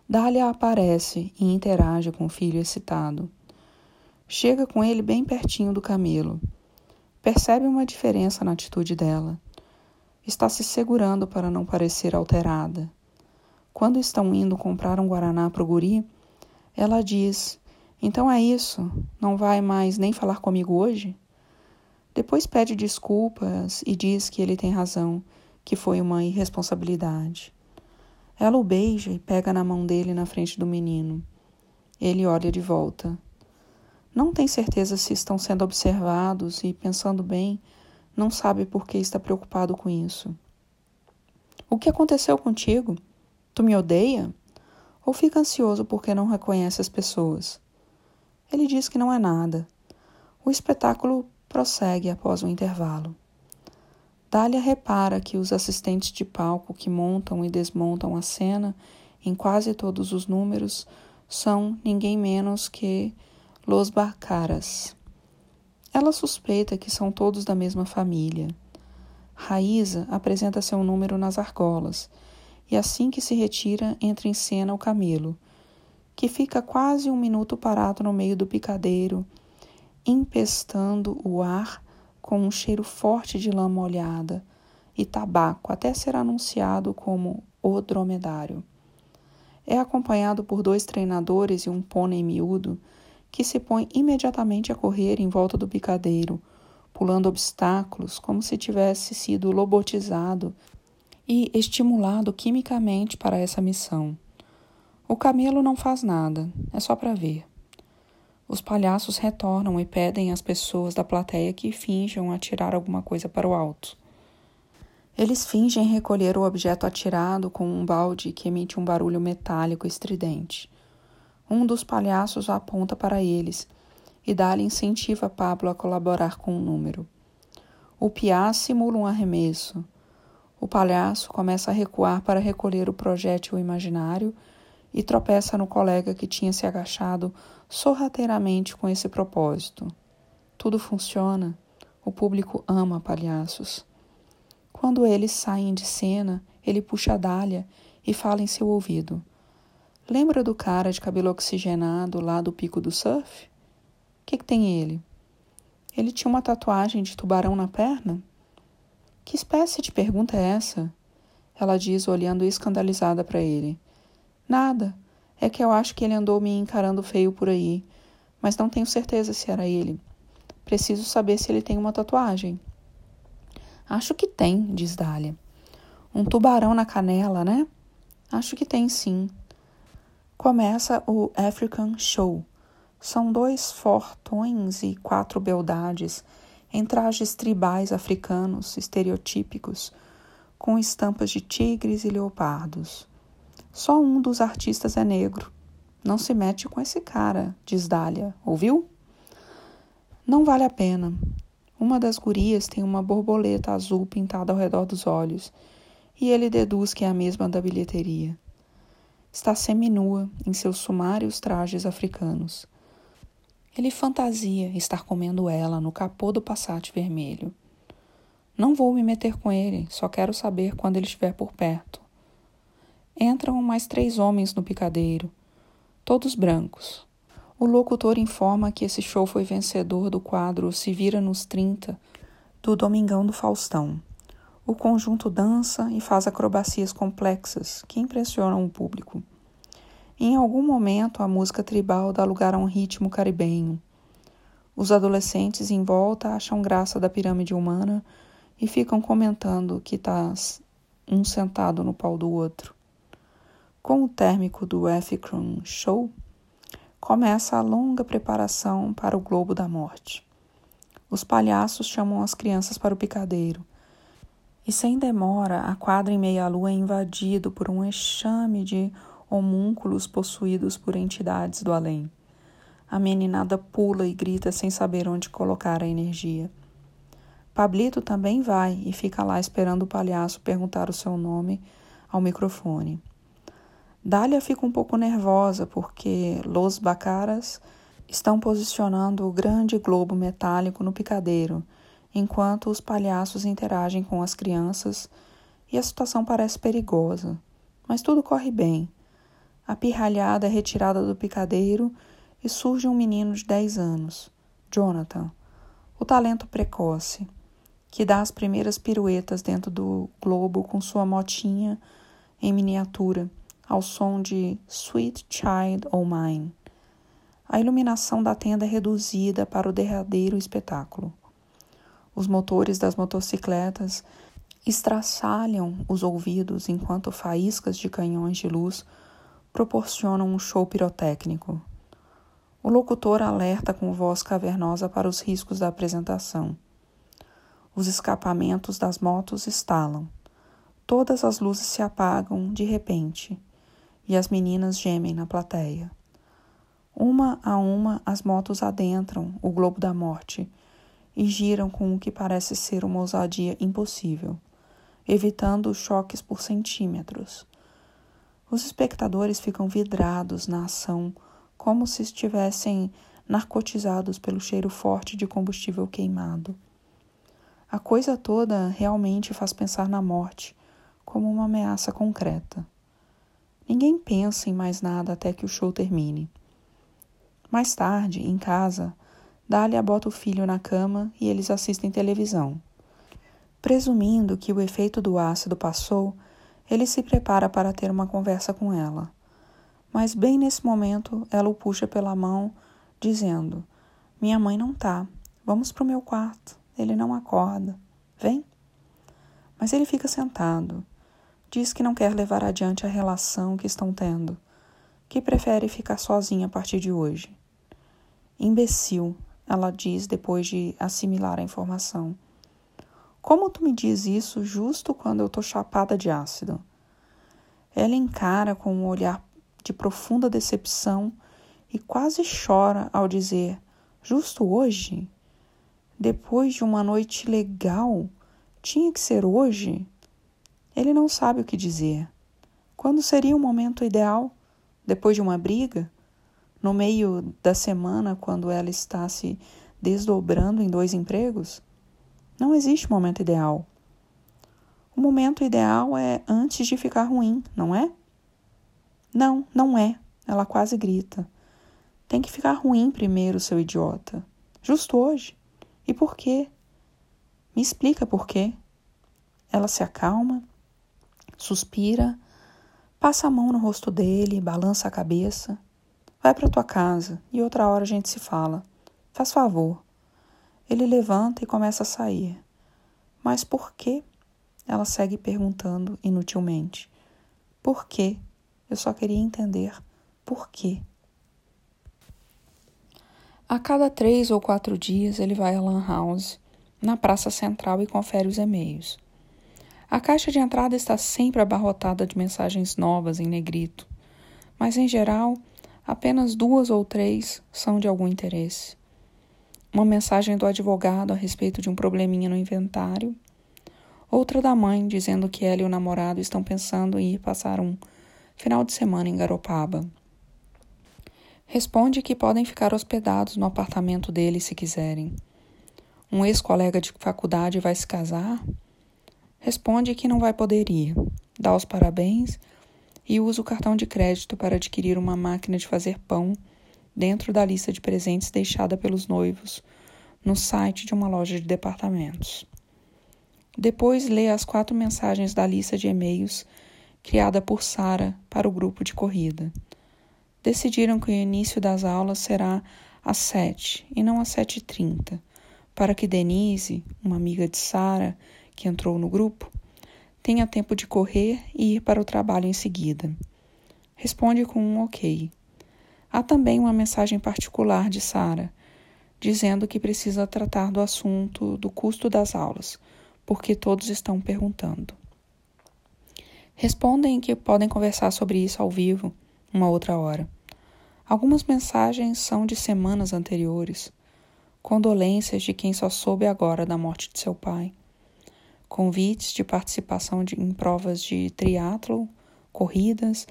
Dália aparece e interage com o filho excitado. Chega com ele bem pertinho do camelo. Percebe uma diferença na atitude dela. Está se segurando para não parecer alterada. Quando estão indo comprar um guaraná para o guri, ela diz: então é isso, não vai mais nem falar comigo hoje? Depois pede desculpas e diz que ele tem razão, que foi uma irresponsabilidade. Ela o beija e pega na mão dele na frente do menino. Ele olha de volta. Não tem certeza se estão sendo observados e, pensando bem, não sabe por que está preocupado com isso. O que aconteceu contigo? Tu me odeia? Ou fica ansioso porque não reconhece as pessoas? Ele diz que não é nada. O espetáculo prossegue após o intervalo. Dália repara que os assistentes de palco que montam e desmontam a cena em quase todos os números são ninguém menos que Los Barcaras. Ela suspeita que são todos da mesma família. Raíza apresenta seu número nas argolas e assim que se retira entra em cena o camelo, que fica quase um minuto parado no meio do picadeiro, empestando o ar com um cheiro forte de lã molhada e tabaco até ser anunciado como o dromedário. É acompanhado por dois treinadores e um pônei miúdo que se põe imediatamente a correr em volta do picadeiro, pulando obstáculos como se tivesse sido lobotizado e estimulado quimicamente para essa missão. O camelo não faz nada, é só para ver. Os palhaços retornam e pedem às pessoas da plateia que finjam atirar alguma coisa para o alto. Eles fingem recolher o objeto atirado com um balde que emite um barulho metálico estridente. Um dos palhaços aponta para eles e dá-lhe incentiva Pablo a colaborar com o um número. O piá simula um arremesso. O palhaço começa a recuar para recolher o projétil imaginário e tropeça no colega que tinha se agachado sorrateiramente com esse propósito. Tudo funciona. O público ama palhaços. Quando eles saem de cena, ele puxa a Dália e fala em seu ouvido. Lembra do cara de cabelo oxigenado lá do pico do surf? O que, que tem ele? Ele tinha uma tatuagem de tubarão na perna? Que espécie de pergunta é essa? Ela diz, olhando escandalizada para ele. Nada. É que eu acho que ele andou me encarando feio por aí, mas não tenho certeza se era ele. Preciso saber se ele tem uma tatuagem. Acho que tem, diz Dália. Um tubarão na canela, né? Acho que tem sim começa o African Show. São dois fortões e quatro beldades em trajes tribais africanos estereotípicos, com estampas de tigres e leopardos. Só um dos artistas é negro. Não se mete com esse cara, diz Dália. Ouviu? Não vale a pena. Uma das gurias tem uma borboleta azul pintada ao redor dos olhos, e ele deduz que é a mesma da bilheteria está seminua em seus sumários trajes africanos. Ele fantasia estar comendo ela no capô do Passat vermelho. Não vou me meter com ele, só quero saber quando ele estiver por perto. Entram mais três homens no picadeiro, todos brancos. O locutor informa que esse show foi vencedor do quadro Se Vira nos 30 do Domingão do Faustão. O conjunto dança e faz acrobacias complexas que impressionam o público. Em algum momento, a música tribal dá lugar a um ritmo caribenho. Os adolescentes em volta acham graça da pirâmide humana e ficam comentando que está um sentado no pau do outro. Com o término do African Show, começa a longa preparação para o Globo da Morte. Os palhaços chamam as crianças para o picadeiro e sem demora, a quadra em meia-lua é invadido por um enxame de homúnculos possuídos por entidades do além. A meninada pula e grita sem saber onde colocar a energia. Pablito também vai e fica lá esperando o palhaço perguntar o seu nome ao microfone. Dália fica um pouco nervosa porque Los Bacaras estão posicionando o grande globo metálico no picadeiro enquanto os palhaços interagem com as crianças e a situação parece perigosa. Mas tudo corre bem. A pirralhada é retirada do picadeiro e surge um menino de 10 anos, Jonathan, o talento precoce, que dá as primeiras piruetas dentro do globo com sua motinha em miniatura, ao som de Sweet Child O' Mine. A iluminação da tenda é reduzida para o derradeiro espetáculo. Os motores das motocicletas estraçalham os ouvidos enquanto faíscas de canhões de luz proporcionam um show pirotécnico. O locutor alerta com voz cavernosa para os riscos da apresentação. Os escapamentos das motos estalam. Todas as luzes se apagam de repente e as meninas gemem na plateia. Uma a uma, as motos adentram o globo da morte e giram com o que parece ser uma ousadia impossível, evitando choques por centímetros. Os espectadores ficam vidrados na ação, como se estivessem narcotizados pelo cheiro forte de combustível queimado. A coisa toda realmente faz pensar na morte como uma ameaça concreta. Ninguém pensa em mais nada até que o show termine. Mais tarde, em casa, Dália bota o filho na cama e eles assistem televisão. Presumindo que o efeito do ácido passou, ele se prepara para ter uma conversa com ela. Mas bem nesse momento, ela o puxa pela mão, dizendo: Minha mãe não tá. Vamos para o meu quarto. Ele não acorda. Vem. Mas ele fica sentado. Diz que não quer levar adiante a relação que estão tendo, que prefere ficar sozinha a partir de hoje. Imbecil, ela diz depois de assimilar a informação. Como tu me diz isso justo quando eu tô chapada de ácido? Ela encara com um olhar de profunda decepção e quase chora ao dizer: Justo hoje? Depois de uma noite legal? Tinha que ser hoje? Ele não sabe o que dizer. Quando seria o momento ideal? Depois de uma briga? No meio da semana, quando ela está se desdobrando em dois empregos? Não existe momento ideal. O momento ideal é antes de ficar ruim, não é? Não, não é. Ela quase grita. Tem que ficar ruim primeiro, seu idiota. Justo hoje. E por quê? Me explica por quê. Ela se acalma suspira, passa a mão no rosto dele, balança a cabeça. Vai para tua casa e outra hora a gente se fala. Faz favor. Ele levanta e começa a sair. Mas por quê? Ela segue perguntando inutilmente. Por quê? Eu só queria entender por quê. A cada três ou quatro dias ele vai à Lan House, na praça central, e confere os e-mails. A caixa de entrada está sempre abarrotada de mensagens novas em negrito, mas em geral, apenas duas ou três são de algum interesse. Uma mensagem do advogado a respeito de um probleminha no inventário, outra da mãe dizendo que ela e o namorado estão pensando em ir passar um final de semana em Garopaba. Responde que podem ficar hospedados no apartamento dele se quiserem. Um ex-colega de faculdade vai se casar Responde que não vai poder ir, dá os parabéns e usa o cartão de crédito para adquirir uma máquina de fazer pão dentro da lista de presentes deixada pelos noivos no site de uma loja de departamentos. Depois lê as quatro mensagens da lista de e-mails criada por Sara para o grupo de corrida. Decidiram que o início das aulas será às sete e não às sete e trinta, para que Denise, uma amiga de Sara, que entrou no grupo, tenha tempo de correr e ir para o trabalho em seguida. Responde com um ok. Há também uma mensagem particular de Sara, dizendo que precisa tratar do assunto do custo das aulas, porque todos estão perguntando. Respondem que podem conversar sobre isso ao vivo, uma outra hora. Algumas mensagens são de semanas anteriores, condolências de quem só soube agora da morte de seu pai convites de participação de, em provas de triatlo, corridas,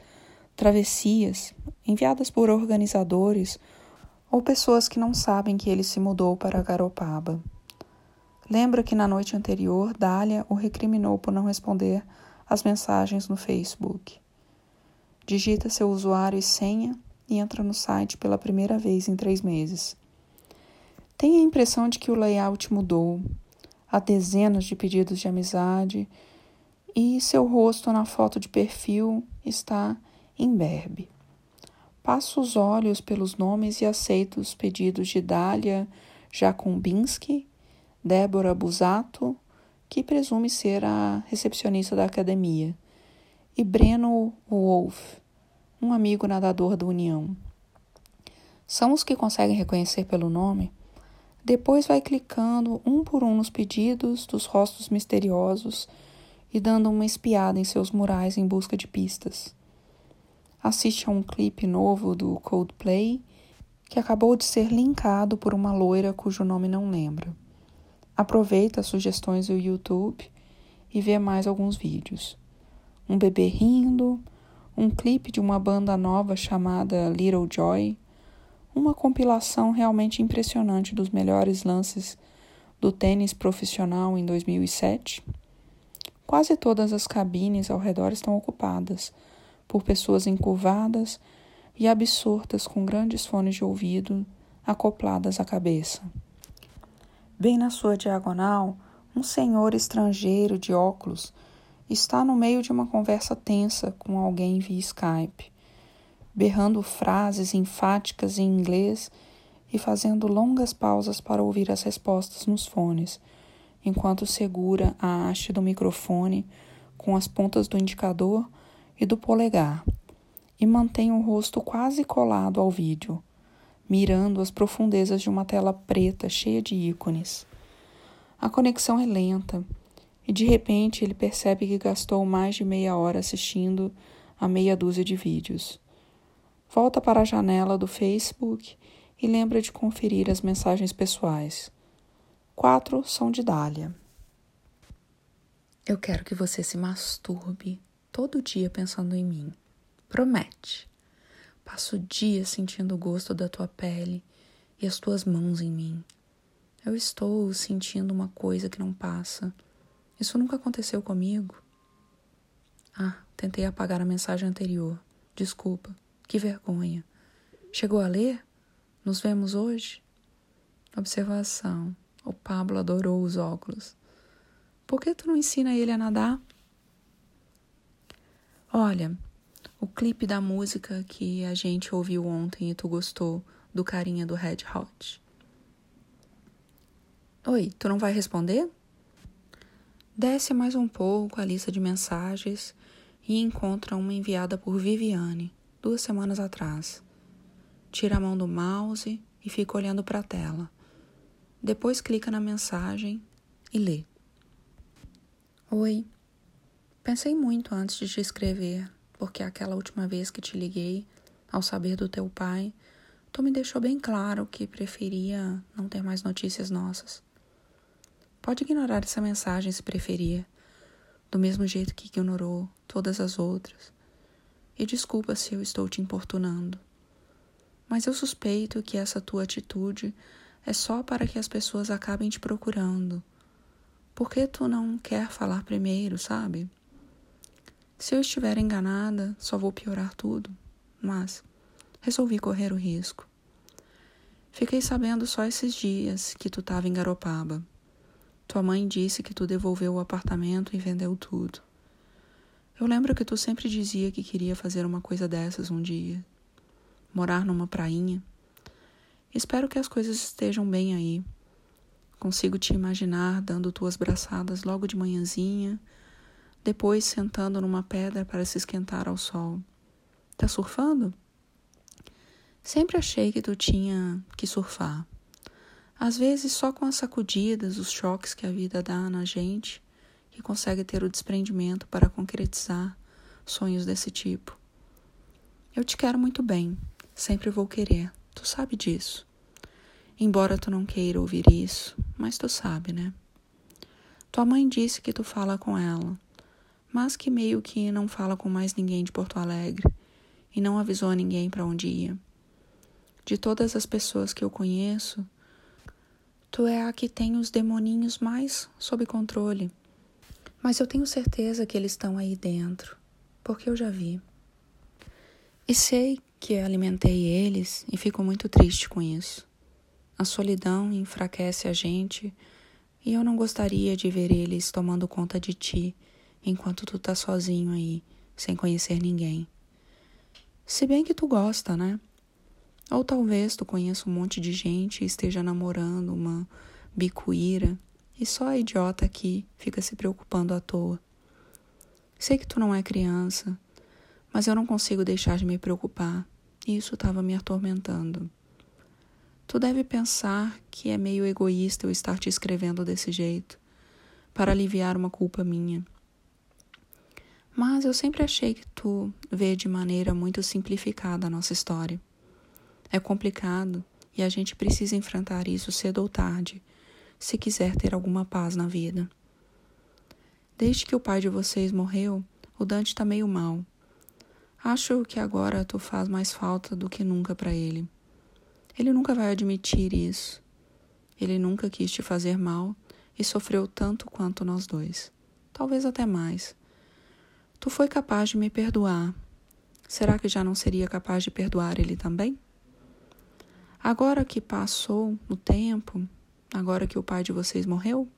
travessias, enviadas por organizadores ou pessoas que não sabem que ele se mudou para Garopaba. Lembra que na noite anterior Dália o recriminou por não responder às mensagens no Facebook. Digita seu usuário e senha e entra no site pela primeira vez em três meses. Tem a impressão de que o layout mudou, Há dezenas de pedidos de amizade e seu rosto na foto de perfil está imberbe. Passo os olhos pelos nomes e aceito os pedidos de Dália Jakumbinski, Débora Busato, que presume ser a recepcionista da academia, e Breno Wolf, um amigo nadador da União. são os que conseguem reconhecer pelo nome, depois vai clicando um por um nos pedidos dos rostos misteriosos e dando uma espiada em seus murais em busca de pistas. Assiste a um clipe novo do Coldplay que acabou de ser linkado por uma loira cujo nome não lembro. Aproveita as sugestões do YouTube e vê mais alguns vídeos. Um bebê rindo, um clipe de uma banda nova chamada Little Joy, uma compilação realmente impressionante dos melhores lances do tênis profissional em 2007. Quase todas as cabines ao redor estão ocupadas por pessoas encurvadas e absortas com grandes fones de ouvido acopladas à cabeça. Bem na sua diagonal, um senhor estrangeiro de óculos está no meio de uma conversa tensa com alguém via Skype, berrando frases enfáticas em inglês e fazendo longas pausas para ouvir as respostas nos fones, enquanto segura a haste do microfone com as pontas do indicador e do polegar e mantém o rosto quase colado ao vídeo, mirando as profundezas de uma tela preta cheia de ícones. A conexão é lenta e de repente ele percebe que gastou mais de meia hora assistindo a meia dúzia de vídeos. Volta para a janela do Facebook e lembra de conferir as mensagens pessoais. Quatro são de Dália. Eu quero que você se masturbe todo dia pensando em mim. Promete. Passo o dia sentindo o gosto da tua pele e as tuas mãos em mim. Eu estou sentindo uma coisa que não passa. Isso nunca aconteceu comigo. Ah, tentei apagar a mensagem anterior. Desculpa. Que vergonha. Chegou a ler? Nos vemos hoje? Observação. O Pablo adorou os óculos. Por que tu não ensina ele a nadar? Olha, o clipe da música que a gente ouviu ontem e tu gostou, do carinha do Red Hot. Oi, tu não vai responder? Desce mais um pouco a lista de mensagens e encontra uma enviada por Viviane, duas semanas atrás. Tira a mão do mouse e fica olhando para a tela. Depois clica na mensagem e lê. Oi. Pensei muito antes de te escrever porque aquela última vez que te liguei, ao saber do teu pai, tu me deixou bem claro que preferia não ter mais notícias nossas. Pode ignorar essa mensagem se preferir, do mesmo jeito que ignorou todas as outras. E desculpa se eu estou te importunando. Mas eu suspeito que essa tua atitude é só para que as pessoas acabem te procurando. Por que tu não quer falar primeiro, sabe? Se eu estiver enganada, só vou piorar tudo, mas resolvi correr o risco. Fiquei sabendo só esses dias que tu estava em Garopaba. Tua mãe disse que tu devolveu o apartamento e vendeu tudo. Eu lembro que tu sempre dizia que queria fazer uma coisa dessas um dia. Morar numa prainha. Espero que as coisas estejam bem aí. Consigo te imaginar dando tuas braçadas logo de manhãzinha depois sentando numa pedra para se esquentar ao sol. Tá surfando? Sempre achei que tu tinha que surfar. Às vezes, só com as sacudidas, os choques que a vida dá na gente, que consegue ter o desprendimento para concretizar sonhos desse tipo. Eu te quero muito bem, sempre vou querer, tu sabe disso. Embora tu não queira ouvir isso, mas tu sabe, né? Tua mãe disse que tu fala com ela mas que meio que não fala com mais ninguém de Porto Alegre e não avisou a ninguém para onde ia. De todas as pessoas que eu conheço, tu é a que tem os demoninhos mais sob controle. Mas eu tenho certeza que eles estão aí dentro, porque eu já vi. E sei que alimentei eles e fico muito triste com isso. A solidão enfraquece a gente e eu não gostaria de ver eles tomando conta de ti enquanto tu tá sozinho aí, sem conhecer ninguém. Se bem que tu gosta, né? Ou talvez tu conheça um monte de gente e esteja namorando uma bicuíra e só a idiota aqui fica se preocupando à toa. Sei que tu não é criança, mas eu não consigo deixar de me preocupar e isso estava me atormentando. Tu deve pensar que é meio egoísta eu estar te escrevendo desse jeito, para aliviar uma culpa minha. Mas eu sempre achei que tu vê de maneira muito simplificada a nossa história. É complicado e a gente precisa enfrentar isso cedo ou tarde, se quiser ter alguma paz na vida. Desde que o pai de vocês morreu, o Dante está meio mal. Acho que agora tu faz mais falta do que nunca para ele. Ele nunca vai admitir isso. Ele nunca quis te fazer mal e sofreu tanto quanto nós dois. Talvez até mais. Tu foi capaz de me perdoar. Será que já não seria capaz de perdoar ele também? Agora que passou o tempo, agora que o pai de vocês morreu?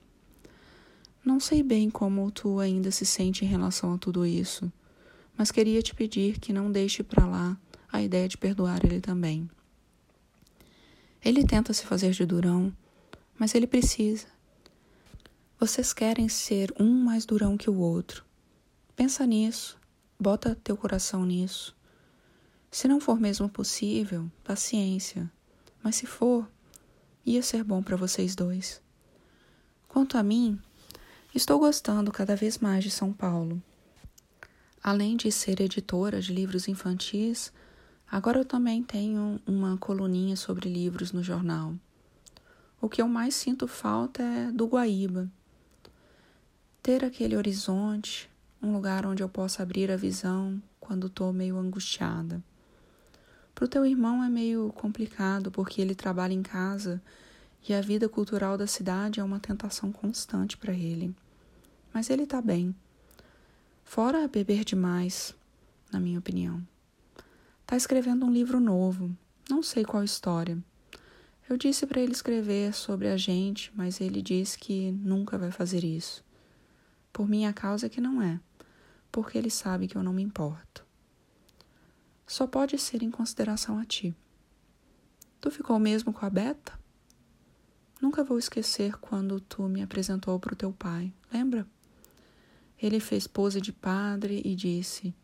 Não sei bem como tu ainda se sente em relação a tudo isso, mas queria te pedir que não deixe para lá a ideia de perdoar ele também. Ele tenta se fazer de durão, mas ele precisa. Vocês querem ser um mais durão que o outro. Pensa nisso, bota teu coração nisso. Se não for mesmo possível, paciência. Mas se for, ia ser bom para vocês dois. Quanto a mim, estou gostando cada vez mais de São Paulo. Além de ser editora de livros infantis, Agora eu também tenho uma coluninha sobre livros no jornal. O que eu mais sinto falta é do Guaíba. Ter aquele horizonte, um lugar onde eu possa abrir a visão quando estou meio angustiada. Para o teu irmão é meio complicado porque ele trabalha em casa e a vida cultural da cidade é uma tentação constante para ele. Mas ele está bem. Fora beber demais, na minha opinião. Está escrevendo um livro novo, não sei qual história. Eu disse para ele escrever sobre a gente, mas ele disse que nunca vai fazer isso. Por minha causa que não é, porque ele sabe que eu não me importo. Só pode ser em consideração a ti. Tu ficou mesmo com a Beta? Nunca vou esquecer quando tu me apresentou para o teu pai, lembra? Ele fez pose de padre e disse: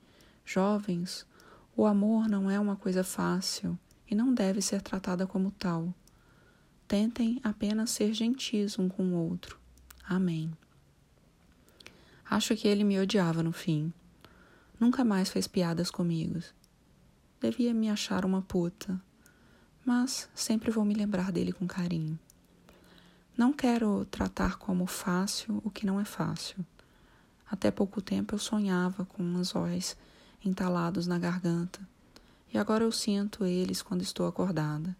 Jovens, o amor não é uma coisa fácil e não deve ser tratada como tal. Tentem apenas ser gentis um com o outro. Amém. Acho que ele me odiava no fim. Nunca mais fez piadas comigo. Devia me achar uma puta, mas sempre vou me lembrar dele com carinho. Não quero tratar como fácil o que não é fácil. Até pouco tempo eu sonhava com anzóis entalados na garganta, e agora eu sinto eles quando estou acordada.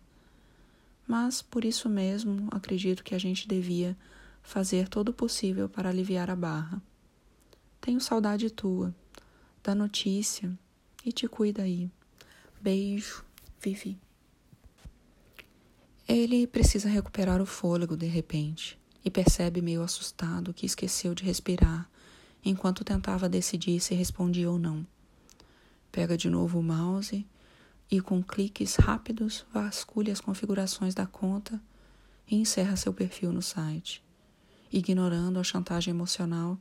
Mas por isso mesmo acredito que a gente devia fazer todo o possível para aliviar a barra. Tenho saudade tua, da notícia, e te cuida aí. Beijo, Vivi. Ele precisa recuperar o fôlego de repente e percebe meio assustado que esqueceu de respirar enquanto tentava decidir se respondia ou não. Pega de novo o mouse e, com cliques rápidos, vasculha as configurações da conta e encerra seu perfil no site, ignorando a chantagem emocional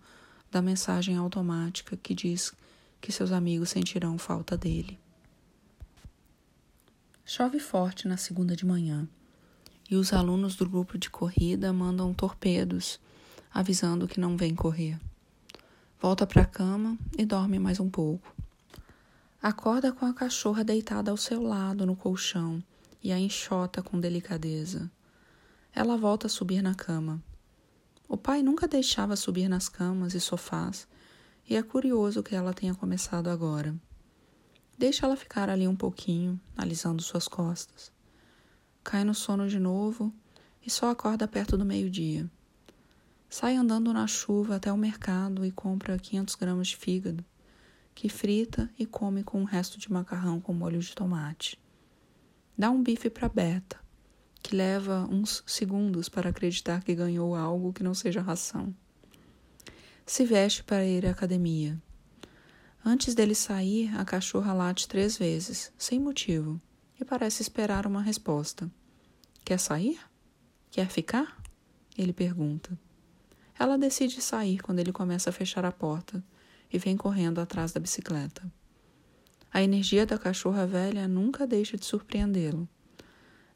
da mensagem automática que diz que seus amigos sentirão falta dele. Chove forte na segunda de manhã e os alunos do grupo de corrida mandam torpedos avisando que não vem correr. Volta para a cama e dorme mais um pouco. Acorda com a cachorra deitada ao seu lado no colchão e a enxota com delicadeza. Ela volta a subir na cama. O pai nunca deixava subir nas camas e sofás, e é curioso que ela tenha começado agora. Deixa ela ficar ali um pouquinho, alisando suas costas. Cai no sono de novo e só acorda perto do meio-dia. Sai andando na chuva até o mercado e compra 500 gramas de fígado que frita e come com um resto de macarrão com molho de tomate. Dá um bife para Beta, que leva uns segundos para acreditar que ganhou algo que não seja ração. Se veste para ir à academia. Antes dele sair, a cachorra late três vezes, sem motivo, e parece esperar uma resposta. Quer sair? Quer ficar? Ele pergunta. Ela decide sair quando ele começa a fechar a porta e vem correndo atrás da bicicleta. A energia da cachorra velha nunca deixa de surpreendê-lo.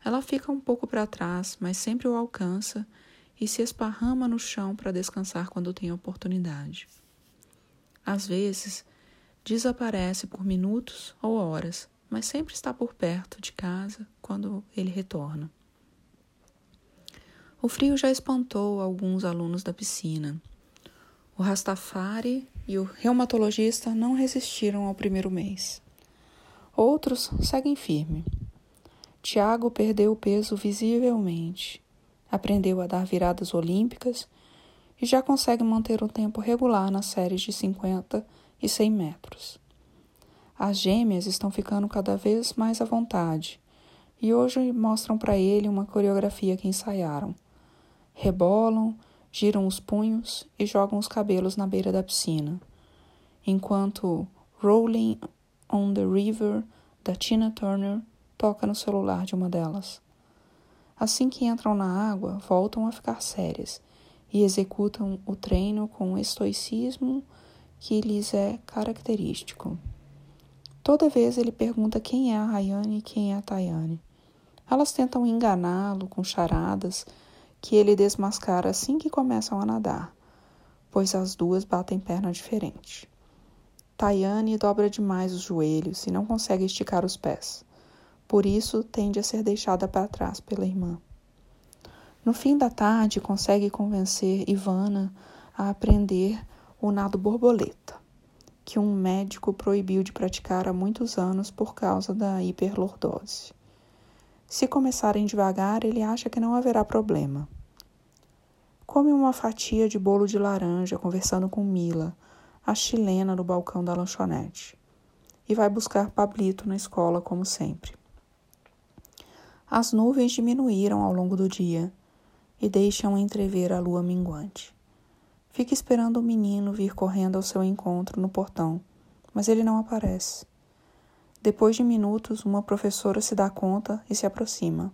Ela fica um pouco para trás, mas sempre o alcança e se esparrama no chão para descansar quando tem oportunidade. Às vezes, desaparece por minutos ou horas, mas sempre está por perto de casa quando ele retorna. O frio já espantou alguns alunos da piscina. O Rastafari e o reumatologista não resistiram ao primeiro mês. Outros seguem firme. Tiago perdeu peso visivelmente aprendeu a dar viradas olímpicas e já consegue manter um tempo regular nas séries de 50 e 100 metros. As gêmeas estão ficando cada vez mais à vontade e hoje mostram para ele uma coreografia que ensaiaram. Rebolam, giram os punhos e jogam os cabelos na beira da piscina, enquanto Rolling on the River da Tina Turner toca no celular de uma delas. Assim que entram na água, voltam a ficar sérias e executam o treino com estoicismo que lhes é característico. Toda vez ele pergunta quem é a Rayane e quem é a Tayane. Elas tentam enganá-lo com charadas que ele desmascara assim que começam a nadar, pois as duas batem perna diferente. Tayane dobra demais os joelhos e não consegue esticar os pés. Por isso, tende a ser deixada para trás pela irmã. No fim da tarde, consegue convencer Ivana a aprender o nado borboleta, que um médico proibiu de praticar há muitos anos por causa da hiperlordose. Se começarem devagar, ele acha que não haverá problema. Come uma fatia de bolo de laranja conversando com Mila, a chilena no balcão da lanchonete, e vai buscar Pablito na escola como sempre. As nuvens diminuíram ao longo do dia e deixam entrever a lua minguante. Fica esperando o menino vir correndo ao seu encontro no portão, mas ele não aparece. Depois de minutos, uma professora se dá conta e se aproxima.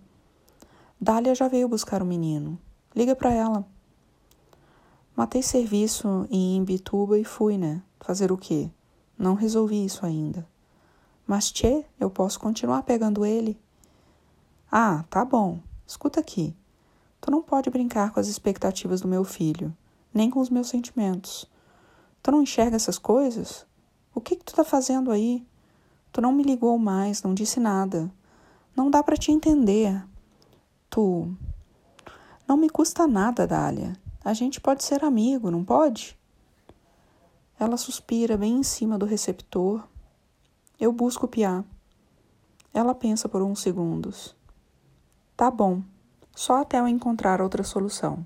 Dália já veio buscar o menino. Liga para ela. Matei serviço em Imbituba e fui, né? Fazer o quê? Não resolvi isso ainda. Mas, tchê, eu posso continuar pegando ele? Ah, tá bom. Escuta aqui. Tu não pode brincar com as expectativas do meu filho, nem com os meus sentimentos. Tu não enxerga essas coisas? O que, que tu tá fazendo aí? Tu não me ligou mais, não disse nada. Não dá para te entender. Tu. Não me custa nada, Dália. A gente pode ser amigo, não pode? Ela suspira bem em cima do receptor. Eu busco o piar. Ela pensa por uns segundos. Tá bom, só até eu encontrar outra solução.